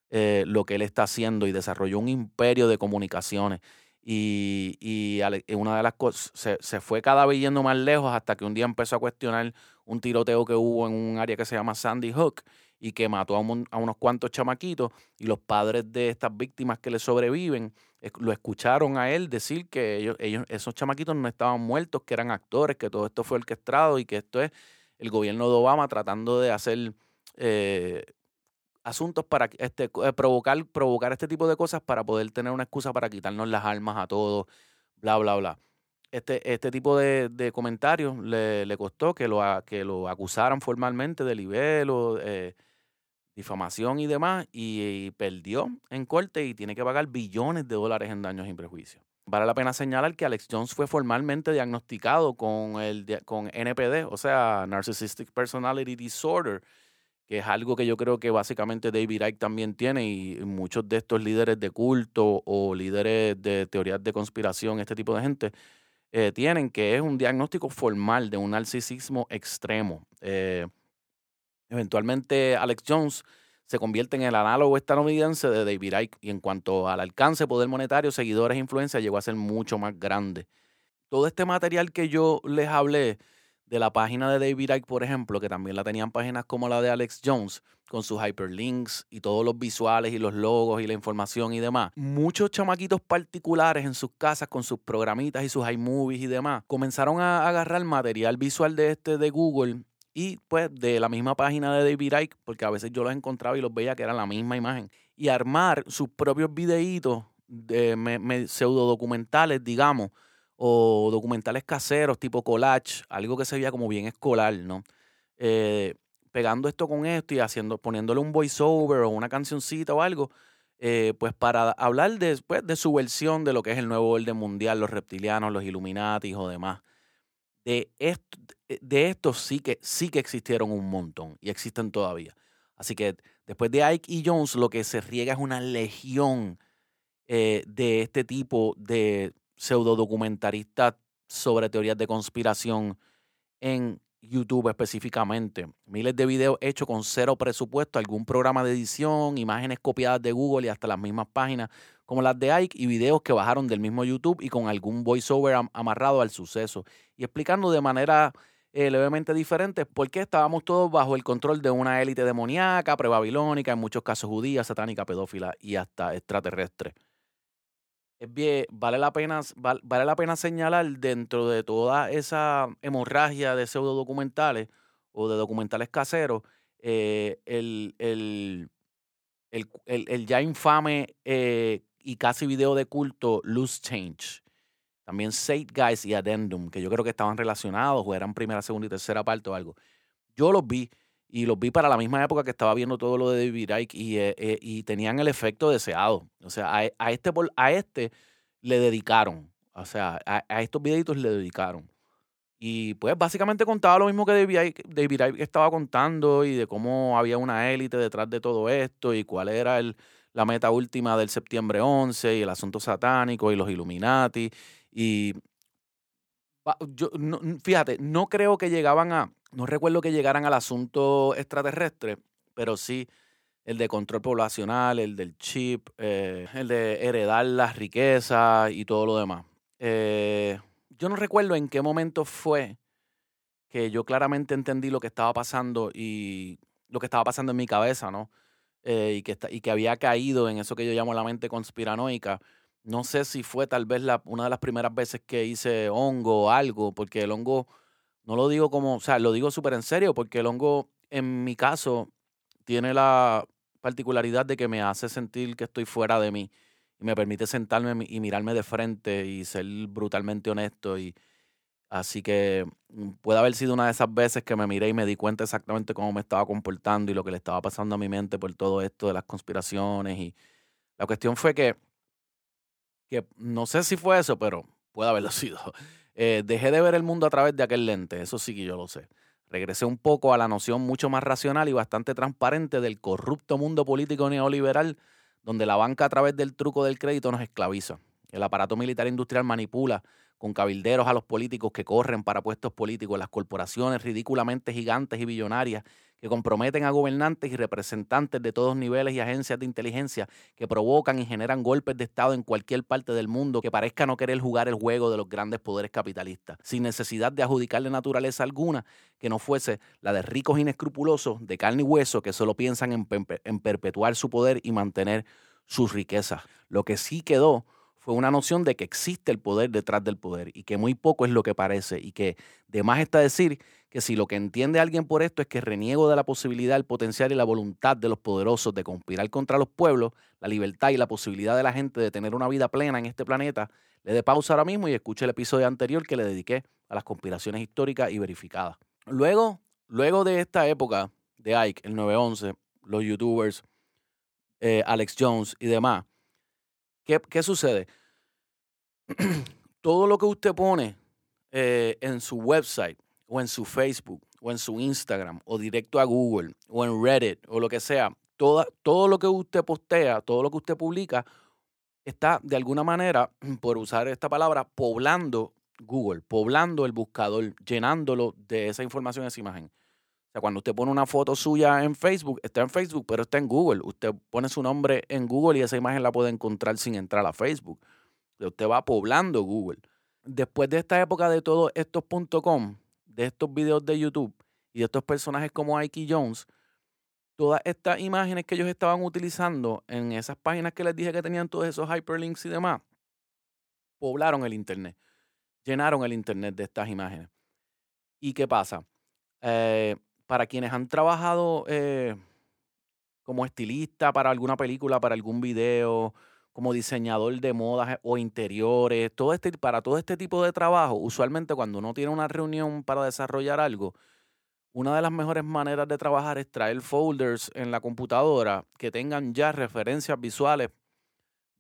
eh, lo que él está haciendo y desarrolló un imperio de comunicaciones. Y, y una de las cosas se, se, fue cada vez yendo más lejos hasta que un día empezó a cuestionar un tiroteo que hubo en un área que se llama Sandy Hook y que mató a, a unos cuantos chamaquitos y los padres de estas víctimas que le sobreviven lo escucharon a él decir que ellos, ellos, esos chamaquitos no estaban muertos, que eran actores, que todo esto fue orquestado y que esto es el gobierno de Obama tratando de hacer eh, asuntos para este, eh, provocar, provocar este tipo de cosas para poder tener una excusa para quitarnos las armas a todos, bla, bla, bla. Este, este tipo de, comentarios le, le, costó que lo, que lo acusaran formalmente de libelo, eh, difamación y demás, y, perdió en corte y tiene que pagar billones de dólares en daños y prejuicios. Vale la pena señalar que Alex Jones fue formalmente diagnosticado con, el, con NPD, o sea, Narcissistic Personality Disorder, que es algo que yo creo que básicamente David Icke también tiene y muchos de estos líderes de culto o líderes de teorías de conspiración, este tipo de gente, eh, tienen, que es un diagnóstico formal de un narcisismo extremo. Eh, eventualmente Alex Jones se convierte en el análogo estadounidense de David Icke y en cuanto al alcance, poder monetario, seguidores e influencia, llegó a ser mucho más grande. Todo este material que yo les hablé, de la página de David Icke, por ejemplo, que también la tenían páginas como la de Alex Jones, con sus hyperlinks y todos los visuales y los logos y la información y demás. Muchos chamaquitos particulares en sus casas con sus programitas y sus iMovies y demás comenzaron a agarrar material visual de este de Google y pues de la misma página de David Icke, porque a veces yo los encontraba y los veía que era la misma imagen, y armar sus propios videitos de pseudo documentales, digamos, o documentales caseros tipo collage, algo que se veía como bien escolar, ¿no? Eh, pegando esto con esto y haciendo, poniéndole un voiceover o una cancioncita o algo, eh, pues para hablar de, pues, de su versión de lo que es el nuevo orden mundial, los reptilianos, los Illuminati o demás. De esto, de sí que, sí que existieron un montón y existen todavía. Así que después de Ike y Jones, lo que se riega es una legión eh, de este tipo de pseudo documentarista sobre teorías de conspiración en YouTube específicamente. Miles de videos hechos con cero presupuesto, algún programa de edición, imágenes copiadas de Google y hasta las mismas páginas como las de Ike y videos que bajaron del mismo YouTube y con algún voiceover amarrado al suceso y explicando de manera eh, levemente diferente por qué estábamos todos bajo el control de una élite demoníaca, prebabilónica, en muchos casos judía, satánica, pedófila y hasta extraterrestre es bien, vale la pena, vale la pena señalar dentro de toda esa hemorragia de pseudo documentales o de documentales caseros, eh, el, el, el, ya infame eh, y casi video de culto Loose Change. También Sate Guys y Addendum, que yo creo que estaban relacionados o eran primera, segunda y tercera parte o algo. Yo los vi y los vi para la misma época que estaba viendo todo lo de David Icke y, eh, eh, tenían el efecto deseado. O sea, a, a, este, a este le dedicaron. O sea, a, a, estos videitos le dedicaron. Y pues básicamente contaba lo mismo que David Icke, David Icke estaba contando y de cómo había una élite detrás de todo esto y cuál era el, la meta última del septiembre 11 y el asunto satánico y los Illuminati. Y yo, no, fíjate, no creo que llegaban a, no recuerdo que llegaran al asunto extraterrestre, pero sí el de control poblacional, el del chip, eh, el de heredar las riquezas y todo lo demás. Eh, yo no recuerdo en qué momento fue que yo claramente entendí lo que estaba pasando y lo que estaba pasando en mi cabeza, ¿no? Eh, y, que, y que había caído en eso que yo llamo la mente conspiranoica. No sé si fue tal vez la, una de las primeras veces que hice hongo o algo, porque el hongo no lo digo como, o sea, lo digo súper en serio porque el hongo, en mi caso, tiene la particularidad de que me hace sentir que estoy fuera de mí y me permite sentarme y mirarme de frente y ser brutalmente honesto y así que mm, puede haber sido una de esas veces que me miré y me di cuenta exactamente cómo me estaba comportando y lo que le estaba pasando a mi mente por todo esto de las conspiraciones y la cuestión fue que que no sé si fue eso, pero puede haberlo sido. Eh, dejé de ver el mundo a través de aquel lente, eso sí que yo lo sé. Regresé un poco a la noción mucho más racional y bastante transparente del corrupto mundo político neoliberal donde la banca a través del truco del crédito nos esclaviza. El aparato militar industrial manipula con cabilderos a los políticos que corren para puestos políticos, las corporaciones ridículamente gigantes y billonarias que comprometen a gobernantes y representantes de todos niveles y agencias de inteligencia que provocan y generan golpes de Estado en cualquier parte del mundo que parezca no querer jugar el juego de los grandes poderes capitalistas, sin necesidad de adjudicarle naturaleza alguna que no fuese la de ricos inescrupulosos de carne y hueso que solo piensan en, en perpetuar su poder y mantener sus riquezas. Lo que sí quedó fue una noción de que existe el poder detrás del poder y que muy poco es lo que parece y que de más está decir que si lo que entiende alguien por esto es que reniego de la posibilidad, el potencial y la voluntad de los poderosos de conspirar contra los pueblos, la libertad y la posibilidad de la gente de tener una vida plena en este planeta, le dé pausa ahora mismo y escuche el episodio anterior que le dediqué a las conspiraciones históricas y verificadas. Luego, luego de esta época de Ike, el 911, los youtubers, eh, Alex Jones y demás, ¿Qué, sucede? Todo lo que usted pone eh, en su website o en su Facebook o en su Instagram o directo a Google o en Reddit o lo que sea, todo lo que usted postea, todo lo que usted publica, está de alguna manera, por usar esta palabra, poblando Google, poblando el buscador, llenándolo de esa información, esa imagen. O sea, cuando usted pone una foto suya en Facebook, está en Facebook, pero está en Google. Usted pone su nombre en Google y esa imagen la puede encontrar sin entrar a Facebook. Usted va poblando Google. Después de esta época de todos estos .com, de estos videos de YouTube y de estos personajes como Ike Jones, todas estas imágenes que ellos estaban utilizando en esas páginas que les dije que tenían todos esos hyperlinks y demás, poblaron el Internet, llenaron el Internet de estas imágenes. ¿Y qué pasa? Eh, para quienes han trabajado eh, como estilista para alguna película, para algún video, como diseñador de modas o interiores, todo este, para todo este tipo de trabajo, usualmente cuando uno tiene una reunión para desarrollar algo, una de las mejores maneras de trabajar es traer folders en la computadora que tengan ya referencias visuales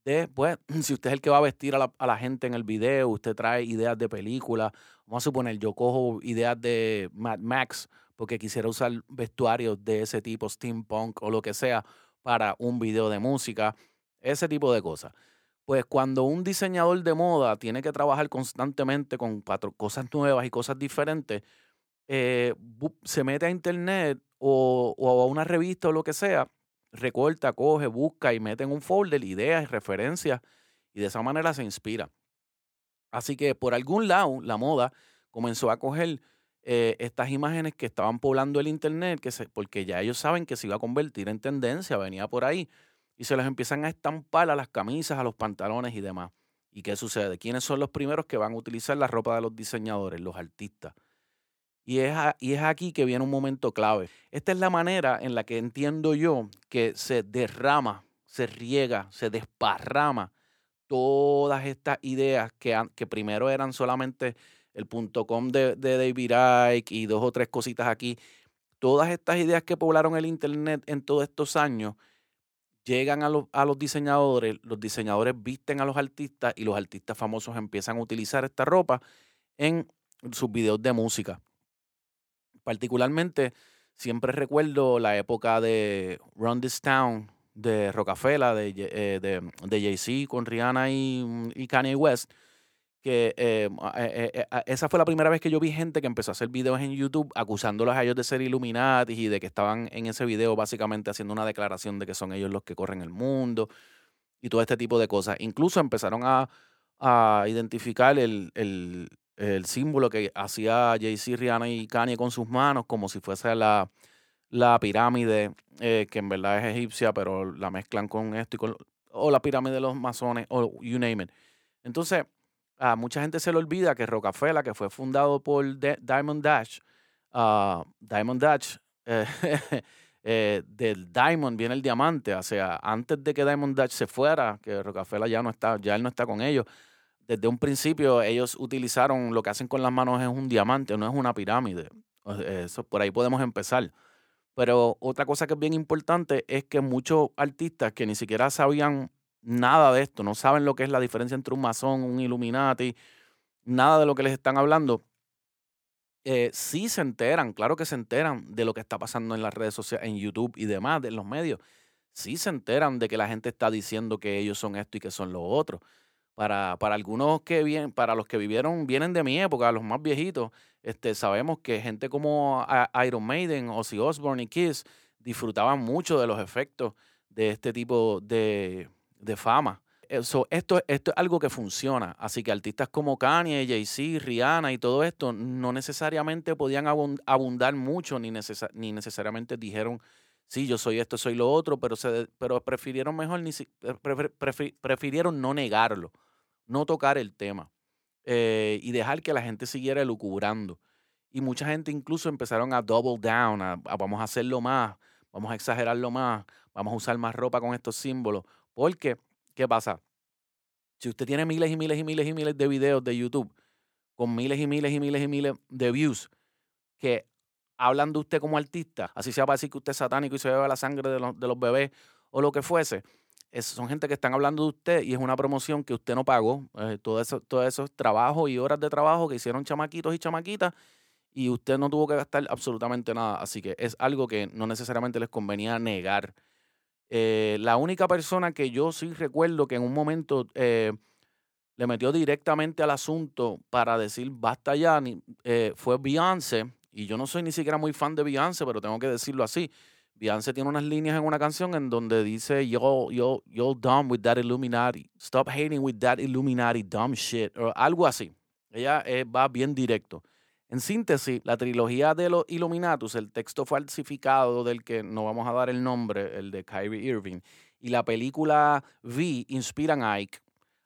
de, pues, si usted es el que va a vestir a la, gente en el video, usted trae ideas de película, vamos a suponer, yo cojo ideas de Mad Max porque quisiera usar vestuarios de ese tipo, steampunk o lo que sea, para un video de música, ese tipo de cosas. Pues cuando un diseñador de moda tiene que trabajar constantemente con cosas nuevas y cosas diferentes, eh, se mete a internet o, o a una revista o lo que sea, recorta, coge, busca y mete en un folder ideas y referencias y de esa manera se inspira. Así que por algún lado la moda comenzó a coger eh, estas imágenes que estaban poblando el internet, que se, porque ya ellos saben que se iba a convertir en tendencia, venía por ahí, y se las empiezan a estampar a las camisas, a los pantalones y demás. ¿Y qué sucede? ¿Quiénes son los primeros que van a utilizar la ropa de los diseñadores, los artistas? Y es, y es aquí que viene un momento clave. Esta es la manera en la que entiendo yo que se derrama, se riega, se desparrama todas estas ideas que, que primero eran solamente el punto com de, de David Icke y dos o tres cositas aquí. Todas estas ideas que poblaron el Internet en todos estos años llegan a los, a los diseñadores, los diseñadores visten a los artistas y los artistas famosos empiezan a utilizar esta ropa en sus videos de música. Particularmente, siempre recuerdo la época de Run This Town de Rockefeller, de, eh, de, de Jay-Z con Rihanna y Kanye West, que eh, a- eh, eh, a- esa fue la primera vez que yo vi gente que empezó a hacer videos en YouTube acusándolos a ellos de ser Illuminati y de que estaban en ese video básicamente haciendo una declaración de que son ellos los que corren el mundo y todo este tipo de cosas. Incluso empezaron a, a identificar el, el- el símbolo que hacía Jay-Z, Rihanna y Kanye con sus manos como si fuese la, la pirámide, que en verdad es egipcia, pero la mezclan con esto y con, o la pirámide de los masones, o you name it. Entonces, a mucha gente se le olvida que Rockefeller, que fue fundado por Diamond Dash, ah, Diamond Dash, eh, eh, del Diamond viene el diamante, o sea, antes de que Diamond Dash se fuera, que Rockefeller ya no está, ya él no está con ellos, desde un principio ellos utilizaron lo que hacen con las manos es un diamante, no es una pirámide. Eso, por ahí podemos empezar. Pero otra cosa que es bien importante es que muchos artistas que ni siquiera sabían nada de esto, no saben lo que es la diferencia entre un masón, un Illuminati, nada de lo que les están hablando, eh, sí se enteran, claro que se enteran de lo que está pasando en las redes sociales, en YouTube y demás, de los medios. Sí se enteran de que la gente está diciendo que ellos son esto y que son lo otro. Para, para algunos que vienen, para los que vivieron, vienen de mi época, los más viejitos, este, sabemos que gente como Iron Maiden, Ozzy Osbourne y Kiss disfrutaban mucho de los efectos de este tipo de, de fama. Eso, esto, esto es algo que funciona. Así que artistas como Kanye, Jay-Z, Rihanna y todo esto no necesariamente podían abun- abundar mucho ni, necesa- ni necesariamente dijeron, sí, yo soy esto, soy lo otro, pero, se, pero prefirieron mejor, ni si- prefi- prefirieron no negarlo, no tocar el tema eh, y dejar que la gente siguiera lucubrando. Y mucha gente incluso empezaron a double down, a vamos a hacerlo más, vamos a exagerarlo más, vamos a usar más ropa con estos símbolos. Porque, ¿qué pasa? Si usted tiene miles y miles y miles y miles de videos de YouTube con miles y miles y miles y miles de views que hablan de usted como artista, así sea para decir que usted es satánico y se bebe la sangre de los, bebés o lo que fuese, es- son gente que están hablando de usted y es una promoción que usted no pagó. eh, todo eso, todo eso es trabajo y horas de trabajo que hicieron chamaquitos y chamaquitas y usted no tuvo que gastar absolutamente nada. Así que es algo que no necesariamente les convenía negar. Eh, la única persona que yo sí recuerdo que en un momento eh, le metió directamente al asunto para decir basta ya eh, fue Beyoncé. Y yo no soy ni siquiera muy fan de Beyoncé, pero tengo que decirlo así. Beyoncé tiene unas líneas en una canción en donde dice, yo, yo, you're dumb with that Illuminati. Stop hating with that Illuminati dumb shit. O algo así. Ella eh, va bien directo. En síntesis, la trilogía de los Illuminatus, el texto falsificado del que no vamos a dar el nombre, el de Kyrie Irving, y la película V inspiran a Ike.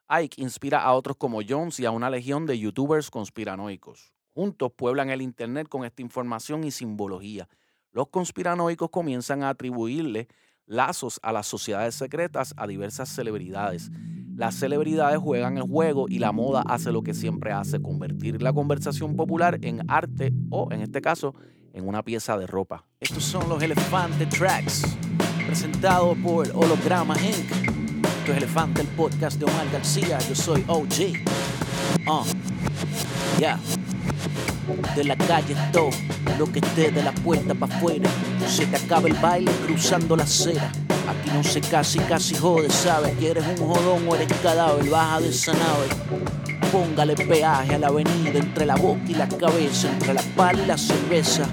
Ike inspira a otros como Jones y a una legión de youtubers conspiranoicos. Juntos pueblan el Internet con esta información y simbología. Los conspiranoicos comienzan a atribuirle lazos a las sociedades secretas a diversas celebridades. Las celebridades juegan el juego y la moda hace lo que siempre hace, convertir la conversación popular en arte o, en este caso, en una pieza de ropa. Estos son los Elefante Tracks, presentados por Holograma Inc. Esto es Elefante, el podcast de Omar García. Yo soy OG. Uh, yeah. De la calle todo, lo que esté de la puerta para afuera. Se te acaba el baile cruzando la acera. Aquí no se casi, casi jode, ¿sabes? Que eres un jodón o eres cadáver, baja de esa nave. póngale peaje a la avenida entre la boca y la cabeza, entre la pala y la cerveza.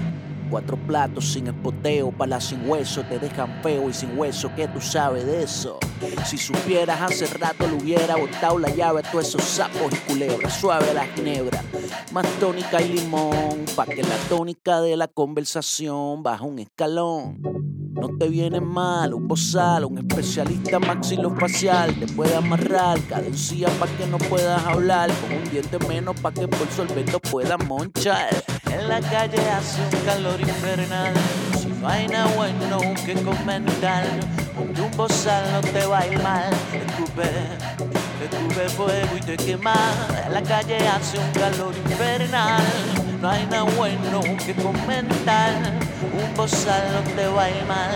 Cuatro platos sin espoteo, palas sin hueso, te dejan feo y sin hueso, ¿qué tú sabes de eso? Si supieras hace rato le hubiera botado la llave a todos esos sapos y culebras, suave la ginebra, más tónica y limón, pa' que la tónica de la conversación baja un escalón. No te viene mal un bozal, un especialista maxilofacial. Te puede amarrar cadencia para que no puedas hablar, con un diente menos para que por sorbeto puedas monchar. En la calle hace un calor infernal, si no bueno que comentar, ponte un bozal no te va a ir mal, escupe, escupe fuego y te quema. En la calle hace un calor infernal, no hay nada bueno que comentar, un bozal no te va a ir mal.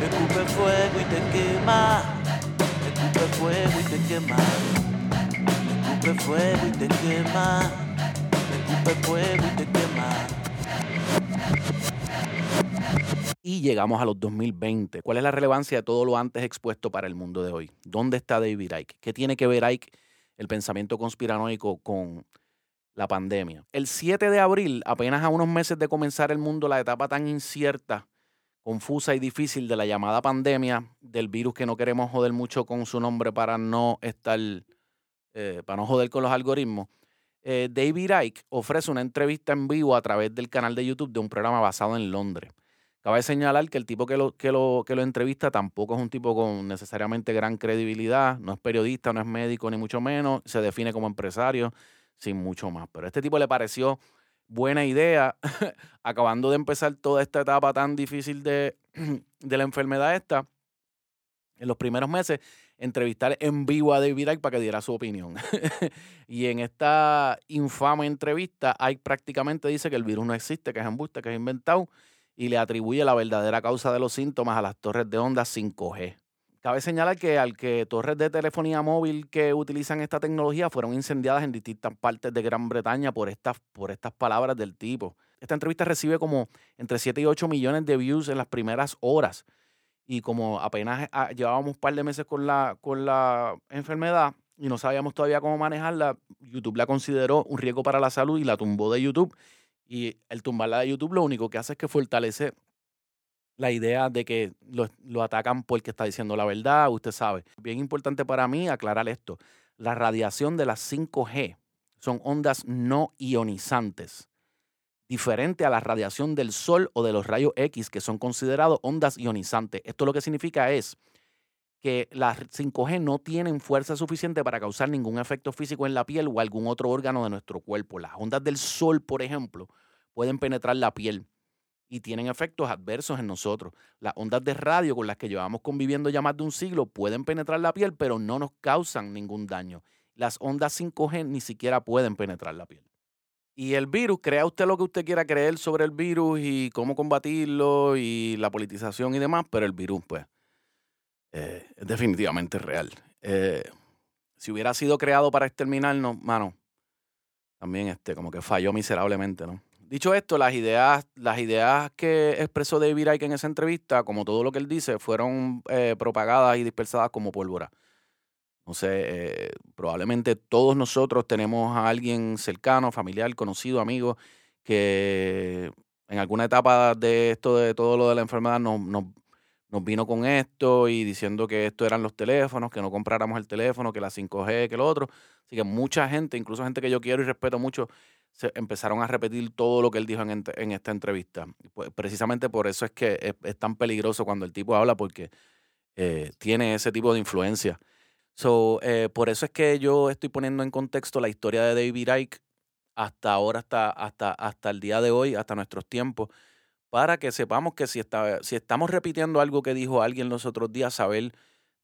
Escupe fuego y te quema, escupe fuego y te quema, escupe fuego y te quema, escupe fuego y te quema. Y llegamos a los 2020. ¿Cuál es la relevancia de todo lo antes expuesto para el mundo de hoy? ¿Dónde está David Icke? ¿Qué tiene que ver Icke, el pensamiento conspiranoico, con la pandemia? El 7 de abril, apenas a unos meses de comenzar el mundo, la etapa tan incierta, confusa y difícil de la llamada pandemia, del virus que no queremos joder mucho con su nombre para no estar, eh, para no joder con los algoritmos, eh, David Icke ofrece una entrevista en vivo a través del canal de YouTube de un programa basado en Londres. Cabe señalar que el tipo que lo, que, lo, que lo entrevista tampoco es un tipo con necesariamente gran credibilidad, no es periodista, no es médico, ni mucho menos, se define como empresario, sin mucho más. Pero a este tipo le pareció buena idea, acabando de empezar toda esta etapa tan difícil de, de la enfermedad esta, en los primeros meses, entrevistar en vivo a David Icke para que diera su opinión. y en esta infame entrevista, Icke prácticamente dice que el virus no existe, que es embuste, que es inventado, y le atribuye la verdadera causa de los síntomas a las torres de onda 5G. Cabe señalar que al que torres de telefonía móvil que utilizan esta tecnología fueron incendiadas en distintas partes de Gran Bretaña por estas, por estas palabras del tipo. Esta entrevista recibe como entre 7 y 8 millones de views en las primeras horas. Y como apenas ah, llevábamos un par de meses con la, con la enfermedad y no sabíamos todavía cómo manejarla, YouTube la consideró un riesgo para la salud y la tumbó de YouTube. Y el tumbarla de YouTube lo único que hace es que fortalece la idea de que lo, lo, atacan porque está diciendo la verdad, usted sabe. Bien importante para mí aclarar esto. La radiación de las 5G son ondas no ionizantes, diferente a la radiación del Sol o de los rayos X, que son considerados ondas ionizantes. Esto lo que significa es que las 5G no tienen fuerza suficiente para causar ningún efecto físico en la piel o algún otro órgano de nuestro cuerpo. Las ondas del sol, por ejemplo, pueden penetrar la piel y tienen efectos adversos en nosotros. Las ondas de radio con las que llevamos conviviendo ya más de un siglo pueden penetrar la piel, pero no nos causan ningún daño. Las ondas 5G ni siquiera pueden penetrar la piel. Y el virus, crea usted lo que usted quiera creer sobre el virus y cómo combatirlo y la politización y demás, pero el virus, pues, eh, es definitivamente real. Eh, si hubiera sido creado para exterminarnos, mano, también este, como que falló miserablemente, ¿no? Dicho esto, las ideas, las ideas que expresó David Icke en esa entrevista, como todo lo que él dice, fueron eh, propagadas y dispersadas como pólvora. No sé, eh, probablemente todos nosotros tenemos a alguien cercano, familiar, conocido, amigo, que en alguna etapa de esto, de todo lo de la enfermedad, nos, nos, nos vino con esto y diciendo que esto eran los teléfonos, que no compráramos el teléfono, que la 5G, que lo otro. Así que mucha gente, incluso gente que yo quiero y respeto mucho, se empezaron a repetir todo lo que él dijo en, en esta entrevista. Pues precisamente por eso es que es, tan peligroso cuando el tipo habla, porque eh, tiene ese tipo de influencia. So, eh, por eso es que yo estoy poniendo en contexto la historia de David Icke hasta ahora, hasta, hasta, hasta el día de hoy, hasta nuestros tiempos, para que sepamos que si, está, si estamos repitiendo algo que dijo alguien los otros días, saber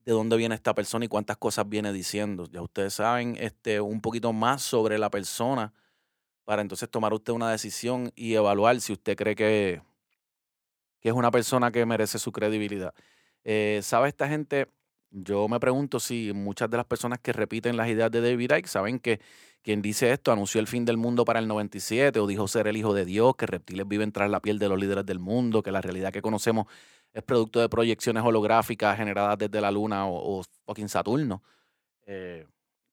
de dónde viene esta persona y cuántas cosas viene diciendo. Ya ustedes saben este, un poquito más sobre la persona para entonces tomar usted una decisión y evaluar si usted cree que, que es una persona que merece su credibilidad. Eh, ¿Sabe esta gente? Yo me pregunto si muchas de las personas que repiten las ideas de David Icke saben que quien dice esto anunció el fin del mundo para el 97 o dijo ser el hijo de Dios, que reptiles viven tras la piel de los líderes del mundo, que la realidad que conocemos es producto de proyecciones holográficas generadas desde la luna o, o fucking Saturno. Eh,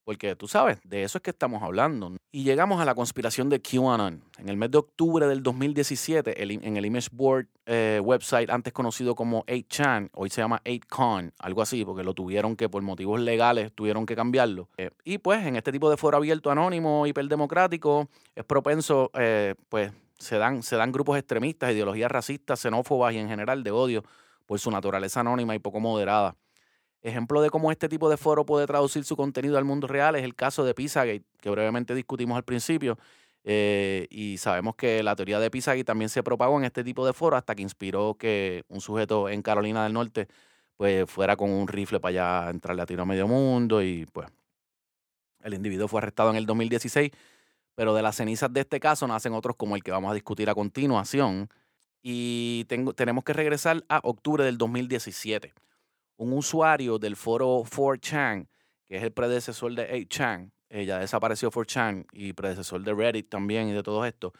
porque tú sabes, de eso es que estamos hablando. Y llegamos a la conspiración de QAnon. En el mes de octubre del 2017, en el Image Board eh, website, antes conocido como 8chan, hoy se llama 8con, algo así, porque lo tuvieron que, por motivos legales, tuvieron que cambiarlo. Eh, y pues en este tipo de foro abierto, anónimo, hiperdemocrático, es propenso, eh, pues se dan, se dan grupos extremistas, ideologías racistas, xenófobas y en general de odio por su naturaleza anónima y poco moderada. Ejemplo de cómo este tipo de foro puede traducir su contenido al mundo real es el caso de Pizzagate, que brevemente discutimos al principio. Eh, y sabemos que la teoría de Pizzagate también se propagó en este tipo de foro hasta que inspiró que un sujeto en Carolina del Norte pues fuera con un rifle para allá entrarle a tiro a medio mundo y pues el individuo fue arrestado en el 2016, pero de las cenizas de este caso nacen otros como el que vamos a discutir a continuación y tengo, tenemos que regresar a octubre del 2017 un usuario del foro 4chan, que es el predecesor de 8chan, eh, ya desapareció 4chan y predecesor de Reddit también y de todo esto,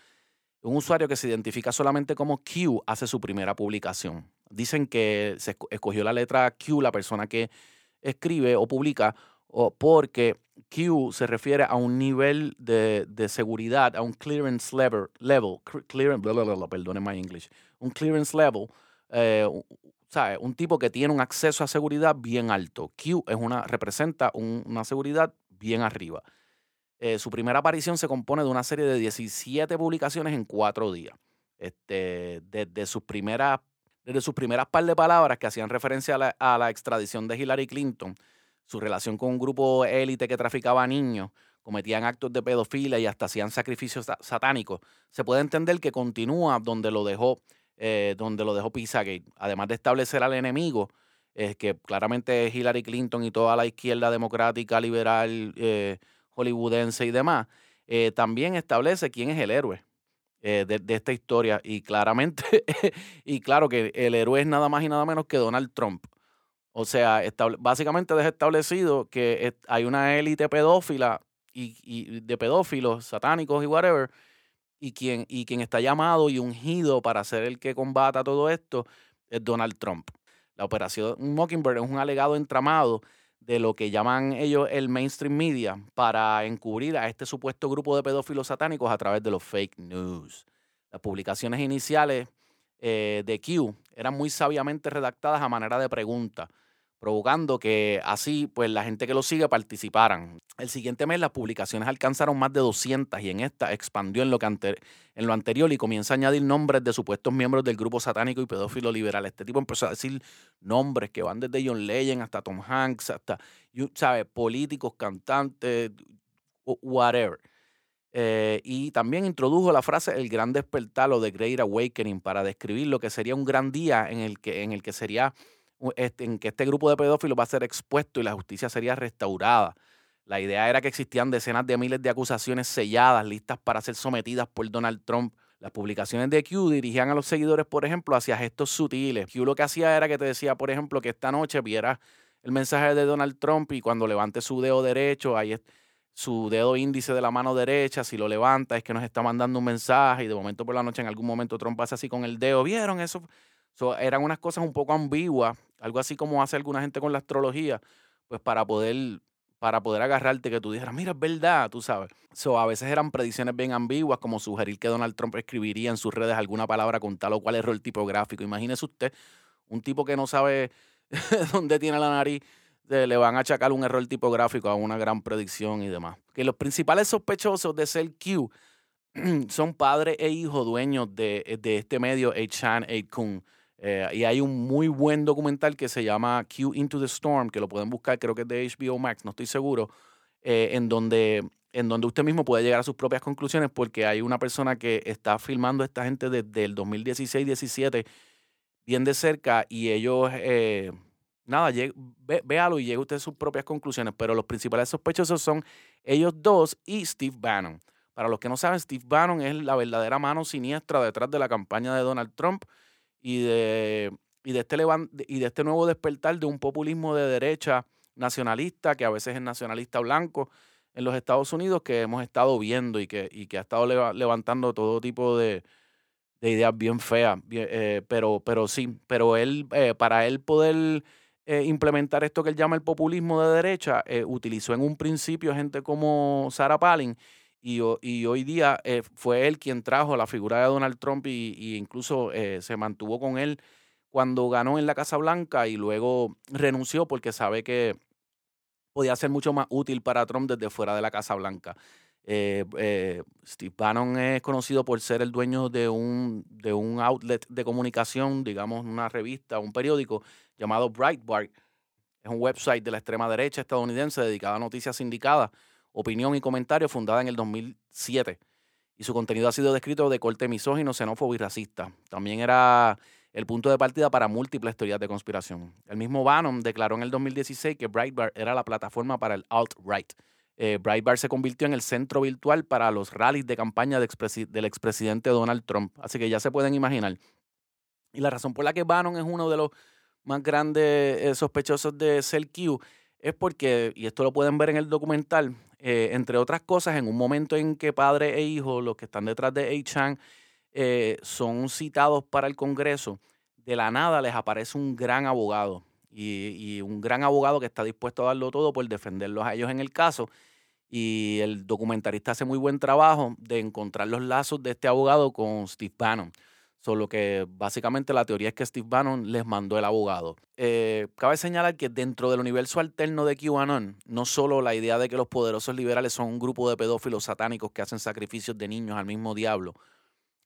un usuario que se identifica solamente como Q hace su primera publicación. Dicen que se escogió la letra Q, la persona que escribe o publica, o porque Q se refiere a un nivel de, seguridad, a un clearance level, level clearance, perdone my English, un clearance level, eh, ¿sabes? Un tipo que tiene un acceso a seguridad bien alto. Q es una, representa una seguridad bien arriba. Eh, su primera aparición se compone de una serie de 17 publicaciones en cuatro días. Este, desde, sus primeras, desde sus primeras par de palabras que hacían referencia a la, extradición de Hillary Clinton, su relación con un grupo élite que traficaba a niños, cometían actos de pedofilia y hasta hacían sacrificios satánicos, se puede entender que continúa donde lo dejó eh, donde lo dejó Pizzagate, además de establecer al enemigo, es que claramente Hillary Clinton y toda la izquierda democrática, liberal, eh, hollywoodense y demás, eh, también establece quién es el héroe de, esta historia. Y claramente, y claro que el héroe es nada más y nada menos que Donald Trump. O sea, básicamente deja establecido que hay una élite pedófila y, de pedófilos satánicos y whatever, y quien, y quien está llamado y ungido para ser el que combata todo esto es Donald Trump. La operación Mockingbird es un alegado entramado de lo que llaman ellos el mainstream media para encubrir a este supuesto grupo de pedófilos satánicos a través de los fake news. Las publicaciones iniciales eh, de Q eran muy sabiamente redactadas a manera de pregunta provocando que así pues la gente que lo sigue participaran. El siguiente mes las publicaciones alcanzaron más de 200 y en esta expandió en lo, que en lo anterior y comienza a añadir nombres de supuestos miembros del grupo satánico y pedófilo liberal. Este tipo empezó a decir nombres que van desde John Legend hasta Tom Hanks, hasta, ¿sabes? Políticos, cantantes, whatever. Eh, y también introdujo la frase el gran despertar o the great awakening para describir lo que sería un gran día en el que, en el que sería en que este grupo de pedófilos va a ser expuesto y la justicia sería restaurada. La idea era que existían decenas de miles de acusaciones selladas, listas para ser sometidas por Donald Trump. Las publicaciones de Q dirigían a los seguidores, por ejemplo, hacia gestos sutiles. Q lo que hacía era que te decía, por ejemplo, que esta noche vieras el mensaje de Donald Trump y cuando levante su dedo derecho, ahí es su dedo índice de la mano derecha, si lo levanta es que nos está mandando un mensaje y de momento por la noche en algún momento Trump pasa así con el dedo. ¿Vieron eso? Eran unas cosas un poco ambiguas, algo así como hace alguna gente con la astrología, pues para poder, para poder agarrarte que tú dijeras, mira, es verdad, tú sabes. So, a veces eran predicciones bien ambiguas, como sugerir que Donald Trump escribiría en sus redes alguna palabra con tal o cual error tipográfico. Imagínese usted, un tipo que no sabe dónde tiene la nariz, le van a achacar un error tipográfico a una gran predicción y demás. Que los principales sospechosos de ser Q son padre e hijo dueños de, de este medio, 8chan, 8kun. Eh, y hay un muy buen documental que se llama Q Into the Storm, que lo pueden buscar, creo que es de HBO Max, no estoy seguro, eh, en, donde, en donde usted mismo puede llegar a sus propias conclusiones porque hay una persona que está filmando a esta gente desde el 2016-17 bien de cerca y ellos, eh, nada, véalo y llegue usted a sus propias conclusiones, pero los principales sospechosos son ellos dos y Steve Bannon. Para los que no saben, Steve Bannon es la verdadera mano siniestra detrás de la campaña de Donald Trump y de, y de, este, y de este nuevo despertar de un populismo de derecha nacionalista, que a veces es nacionalista blanco en los Estados Unidos, que hemos estado viendo y que, y que ha estado levantando todo tipo de, ideas bien feas. Eh, pero, pero sí, pero él, eh, para él poder eh, implementar esto que él llama el populismo de derecha, utilizó en un principio gente como Sarah Palin y, hoy día eh, fue él quien trajo la figura de Donald Trump y, incluso se mantuvo con él cuando ganó en la Casa Blanca y luego renunció porque sabe que podía ser mucho más útil para Trump desde fuera de la Casa Blanca. Eh, eh, Steve Bannon es conocido por ser el dueño de un, de un outlet de comunicación, digamos una revista, un periódico llamado Breitbart. Es un website de la extrema derecha estadounidense dedicado a noticias sindicadas, opinión y comentario, fundada en el 2007. Y su contenido ha sido descrito de corte misógino, xenófobo y racista. También era el punto de partida para múltiples teorías de conspiración. El mismo Bannon declaró en el 2016 que Breitbart era la plataforma para el alt-right. Eh, Breitbart se convirtió en el centro virtual para los rallies de campaña del expresidente Donald Trump. Así que ya se pueden imaginar. Y la razón por la que Bannon es uno de los más grandes eh, sospechosos de Q es porque, y esto lo pueden ver en el documental, eh, entre otras cosas, en un momento en que padre e hijo, los que están detrás de A-Chan, eh, son citados para el Congreso, de la nada les aparece un gran abogado y, un gran abogado que está dispuesto a darlo todo por defenderlos a ellos en el caso. Y el documentarista hace muy buen trabajo de encontrar los lazos de este abogado con Steve Bannon. Solo que básicamente la teoría es que Steve Bannon les mandó el abogado. Eh, cabe señalar que dentro del universo alterno de QAnon, no solo la idea de que los poderosos liberales son un grupo de pedófilos satánicos que hacen sacrificios de niños al mismo diablo,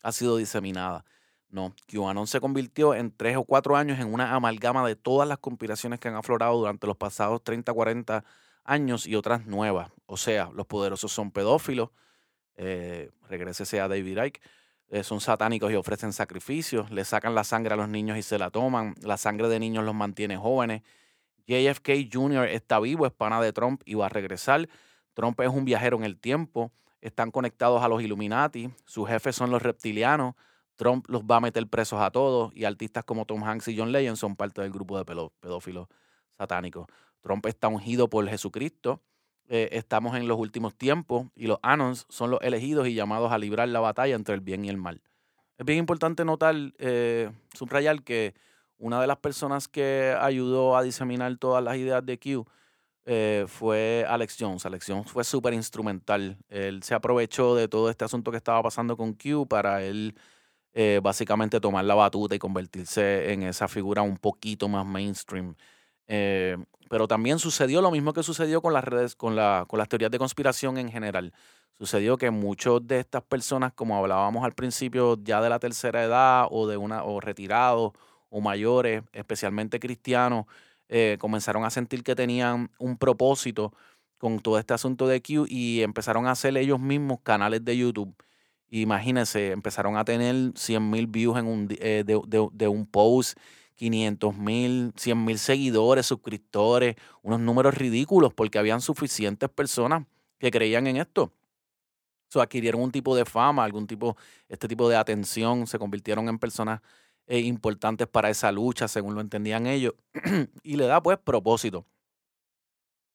ha sido diseminada. No, QAnon se convirtió en tres o cuatro años en una amalgama de todas las conspiraciones que han aflorado durante los pasados 30, 40 años y otras nuevas. O sea, los poderosos son pedófilos, eh, a David Icke, eh, son satánicos y ofrecen sacrificios, le sacan la sangre a los niños y se la toman, la sangre de niños los mantiene jóvenes. JFK Jr. está vivo, es pana de Trump y va a regresar. Trump es un viajero en el tiempo están conectados a los Illuminati, sus jefes son los reptilianos, Trump los va a meter presos a todos y artistas como Tom Hanks y John Legend son parte del grupo de pedófilos satánicos. Trump está ungido por Jesucristo, eh, estamos en los últimos tiempos y los Anons son los elegidos y llamados a librar la batalla entre el bien y el mal. Es bien importante notar, eh, subrayar que una de las personas que ayudó a diseminar todas las ideas de Q eh, fue Alex Jones. Alex Jones fue súper instrumental. Él se aprovechó de todo este asunto que estaba pasando con Q para él eh, básicamente tomar la batuta y convertirse en esa figura un poquito más mainstream. Eh, pero también sucedió lo mismo que sucedió con las redes, con, la, con las teorías de conspiración en general. Sucedió que muchos de estas personas, como hablábamos al principio, ya de la tercera edad o de una, o retirados o mayores, especialmente cristianos, eh, comenzaron a sentir que tenían un propósito con todo este asunto de Q y empezaron a hacer ellos mismos canales de YouTube. Imagínense, empezaron a tener 100 mil views en un, eh, de, un post, 500 mil, 100 mil seguidores, suscriptores, unos números ridículos porque habían suficientes personas que creían en esto. Adquirieron un tipo de fama, algún tipo, este tipo de atención, se convirtieron en personas eh, importantes para esa lucha, según lo entendían ellos, y le da pues propósito.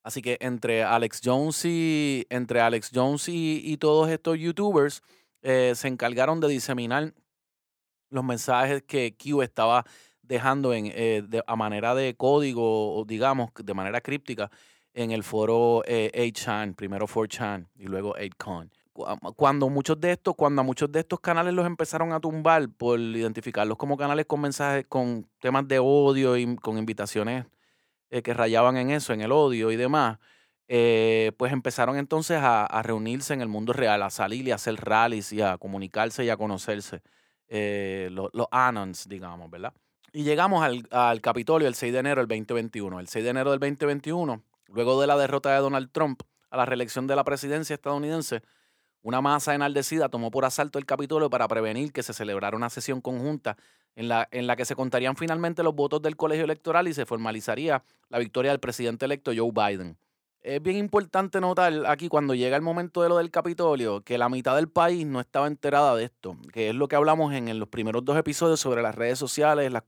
Así que entre Alex Jones y, entre Alex Jones y, todos estos youtubers eh, se encargaron de diseminar los mensajes que Q estaba dejando en, eh, a manera de código, digamos, de manera críptica, en el foro 8chan, primero 4chan y luego 8con cuando muchos de estos, cuando a muchos de estos canales los empezaron a tumbar por identificarlos como canales con mensajes, con temas de odio y con invitaciones eh, que rayaban en eso, en el odio y demás, eh, pues empezaron entonces a, reunirse en el mundo real, a salir y a hacer rallies y a comunicarse y a conocerse, eh, los, anons, digamos, ¿verdad? Y llegamos al, al Capitolio el 6 de enero del 2021. El 6 de enero del 2021, luego de la derrota de Donald Trump a la reelección de la presidencia estadounidense, una masa enardecida tomó por asalto el Capitolio para prevenir que se celebrara una sesión conjunta en la, en la que se contarían finalmente los votos del colegio electoral y se formalizaría la victoria del presidente electo Joe Biden. Es bien importante notar aquí cuando llega el momento de lo del Capitolio que la mitad del país no estaba enterada de esto, que es lo que hablamos en, los primeros dos episodios sobre las redes sociales, las,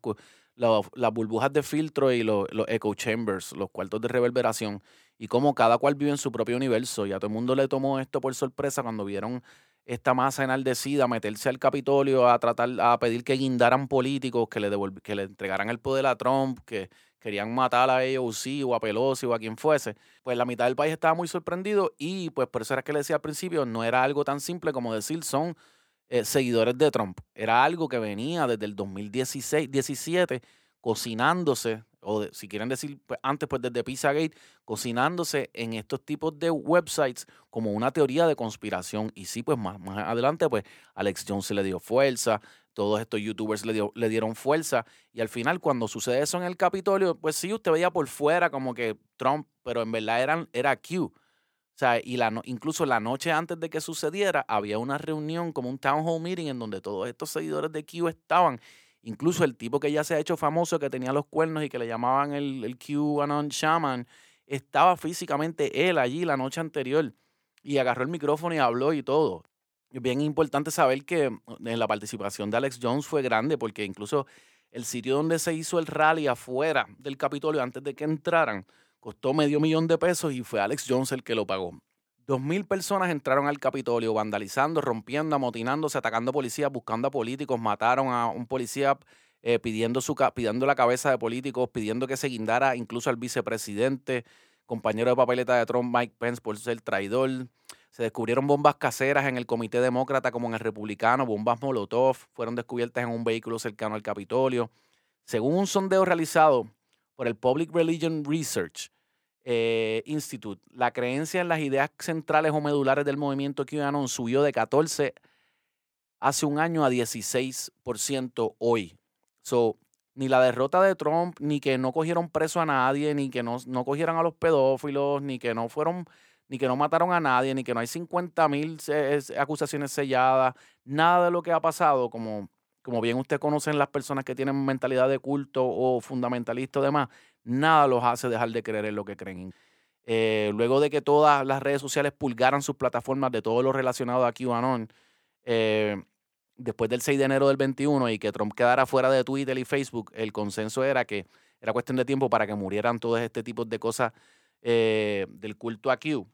las burbujas de filtro y los, los echo chambers, los cuartos de reverberación y cómo cada cual vive en su propio universo. Y a todo el mundo le tomó esto por sorpresa cuando vieron esta masa enardecida meterse al Capitolio a tratar, a pedir que guindaran políticos, que le, que le entregaran el poder a Trump, que, querían matar a AOC o a Pelosi o a quien fuese, pues la mitad del país estaba muy sorprendido y pues por eso era que le decía al principio, no era algo tan simple como decir son eh, seguidores de Trump, era algo que venía desde el 2016, 17 cocinándose, o si quieren decir pues, antes, pues desde Pizzagate, cocinándose en estos tipos de websites como una teoría de conspiración. Y sí, pues más, más adelante, pues Alex Jones se le dio fuerza, todos estos youtubers le, dio, le dieron fuerza. Y al final, cuando sucede eso en el Capitolio, pues sí, usted veía por fuera como que Trump, pero en verdad eran, era Q. O sea, y la, incluso la noche antes de que sucediera, había una reunión, como un town hall meeting, en donde todos estos seguidores de Q estaban Incluso el tipo que ya se ha hecho famoso, que tenía los cuernos y que le llamaban el, el QAnon Shaman, estaba físicamente él allí la noche anterior y agarró el micrófono y habló y todo. Bien importante saber que mm, en la participación de Alex Jones fue grande porque incluso el sitio donde se hizo el rally afuera del Capitolio antes de que entraran costó medio millón de pesos y fue Alex Jones el que lo pagó. Dos mil personas entraron al Capitolio vandalizando, rompiendo, amotinándose, atacando policías, buscando a políticos, mataron a un policía eh, pidiendo, su, pidiendo la cabeza de políticos, pidiendo que se guindara incluso al vicepresidente, compañero de papeleta de Trump, Mike Pence, por ser traidor. Se descubrieron bombas caseras en el Comité Demócrata como en el Republicano, bombas Molotov, fueron descubiertas en un vehículo cercano al Capitolio. Según un sondeo realizado por el Public Religion Research, eh, Institute, la creencia en las ideas centrales o medulares del movimiento QAnon subió de 14 hace un año a 16% hoy. So, ni la derrota de Trump, ni que no cogieron preso a nadie, ni que no, no cogieran a los pedófilos, ni que no fueron, ni que no mataron a nadie, ni que no hay 50 mil acusaciones selladas, nada de lo que ha pasado, como, como bien usted conocen las personas que tienen mentalidad de culto o fundamentalista o demás, nada los hace dejar de creer en lo que creen. Eh, luego de que todas las redes sociales pulgaran sus plataformas de todo lo relacionado a QAnon, eh, después del 6 de enero del 21 y que Trump quedara fuera de Twitter y Facebook, el consenso era que era cuestión de tiempo para que murieran todos este tipo de cosas eh, del culto a Q,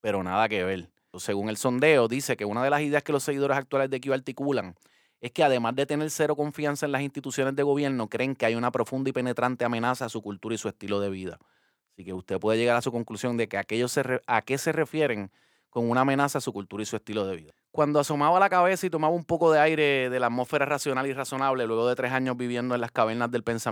pero nada que ver. Según el sondeo, dice que una de las ideas que los seguidores actuales de Q articulan es que además de tener cero confianza en las instituciones de gobierno, creen que hay una profunda y penetrante amenaza a su cultura y su estilo de vida. Así que usted puede llegar a su conclusión de que aquellos a qué se refieren con una amenaza a su cultura y su estilo de vida. Cuando asomaba la cabeza y tomaba un poco de aire de la atmósfera racional y razonable, luego de tres años viviendo en las cavernas del pensamiento,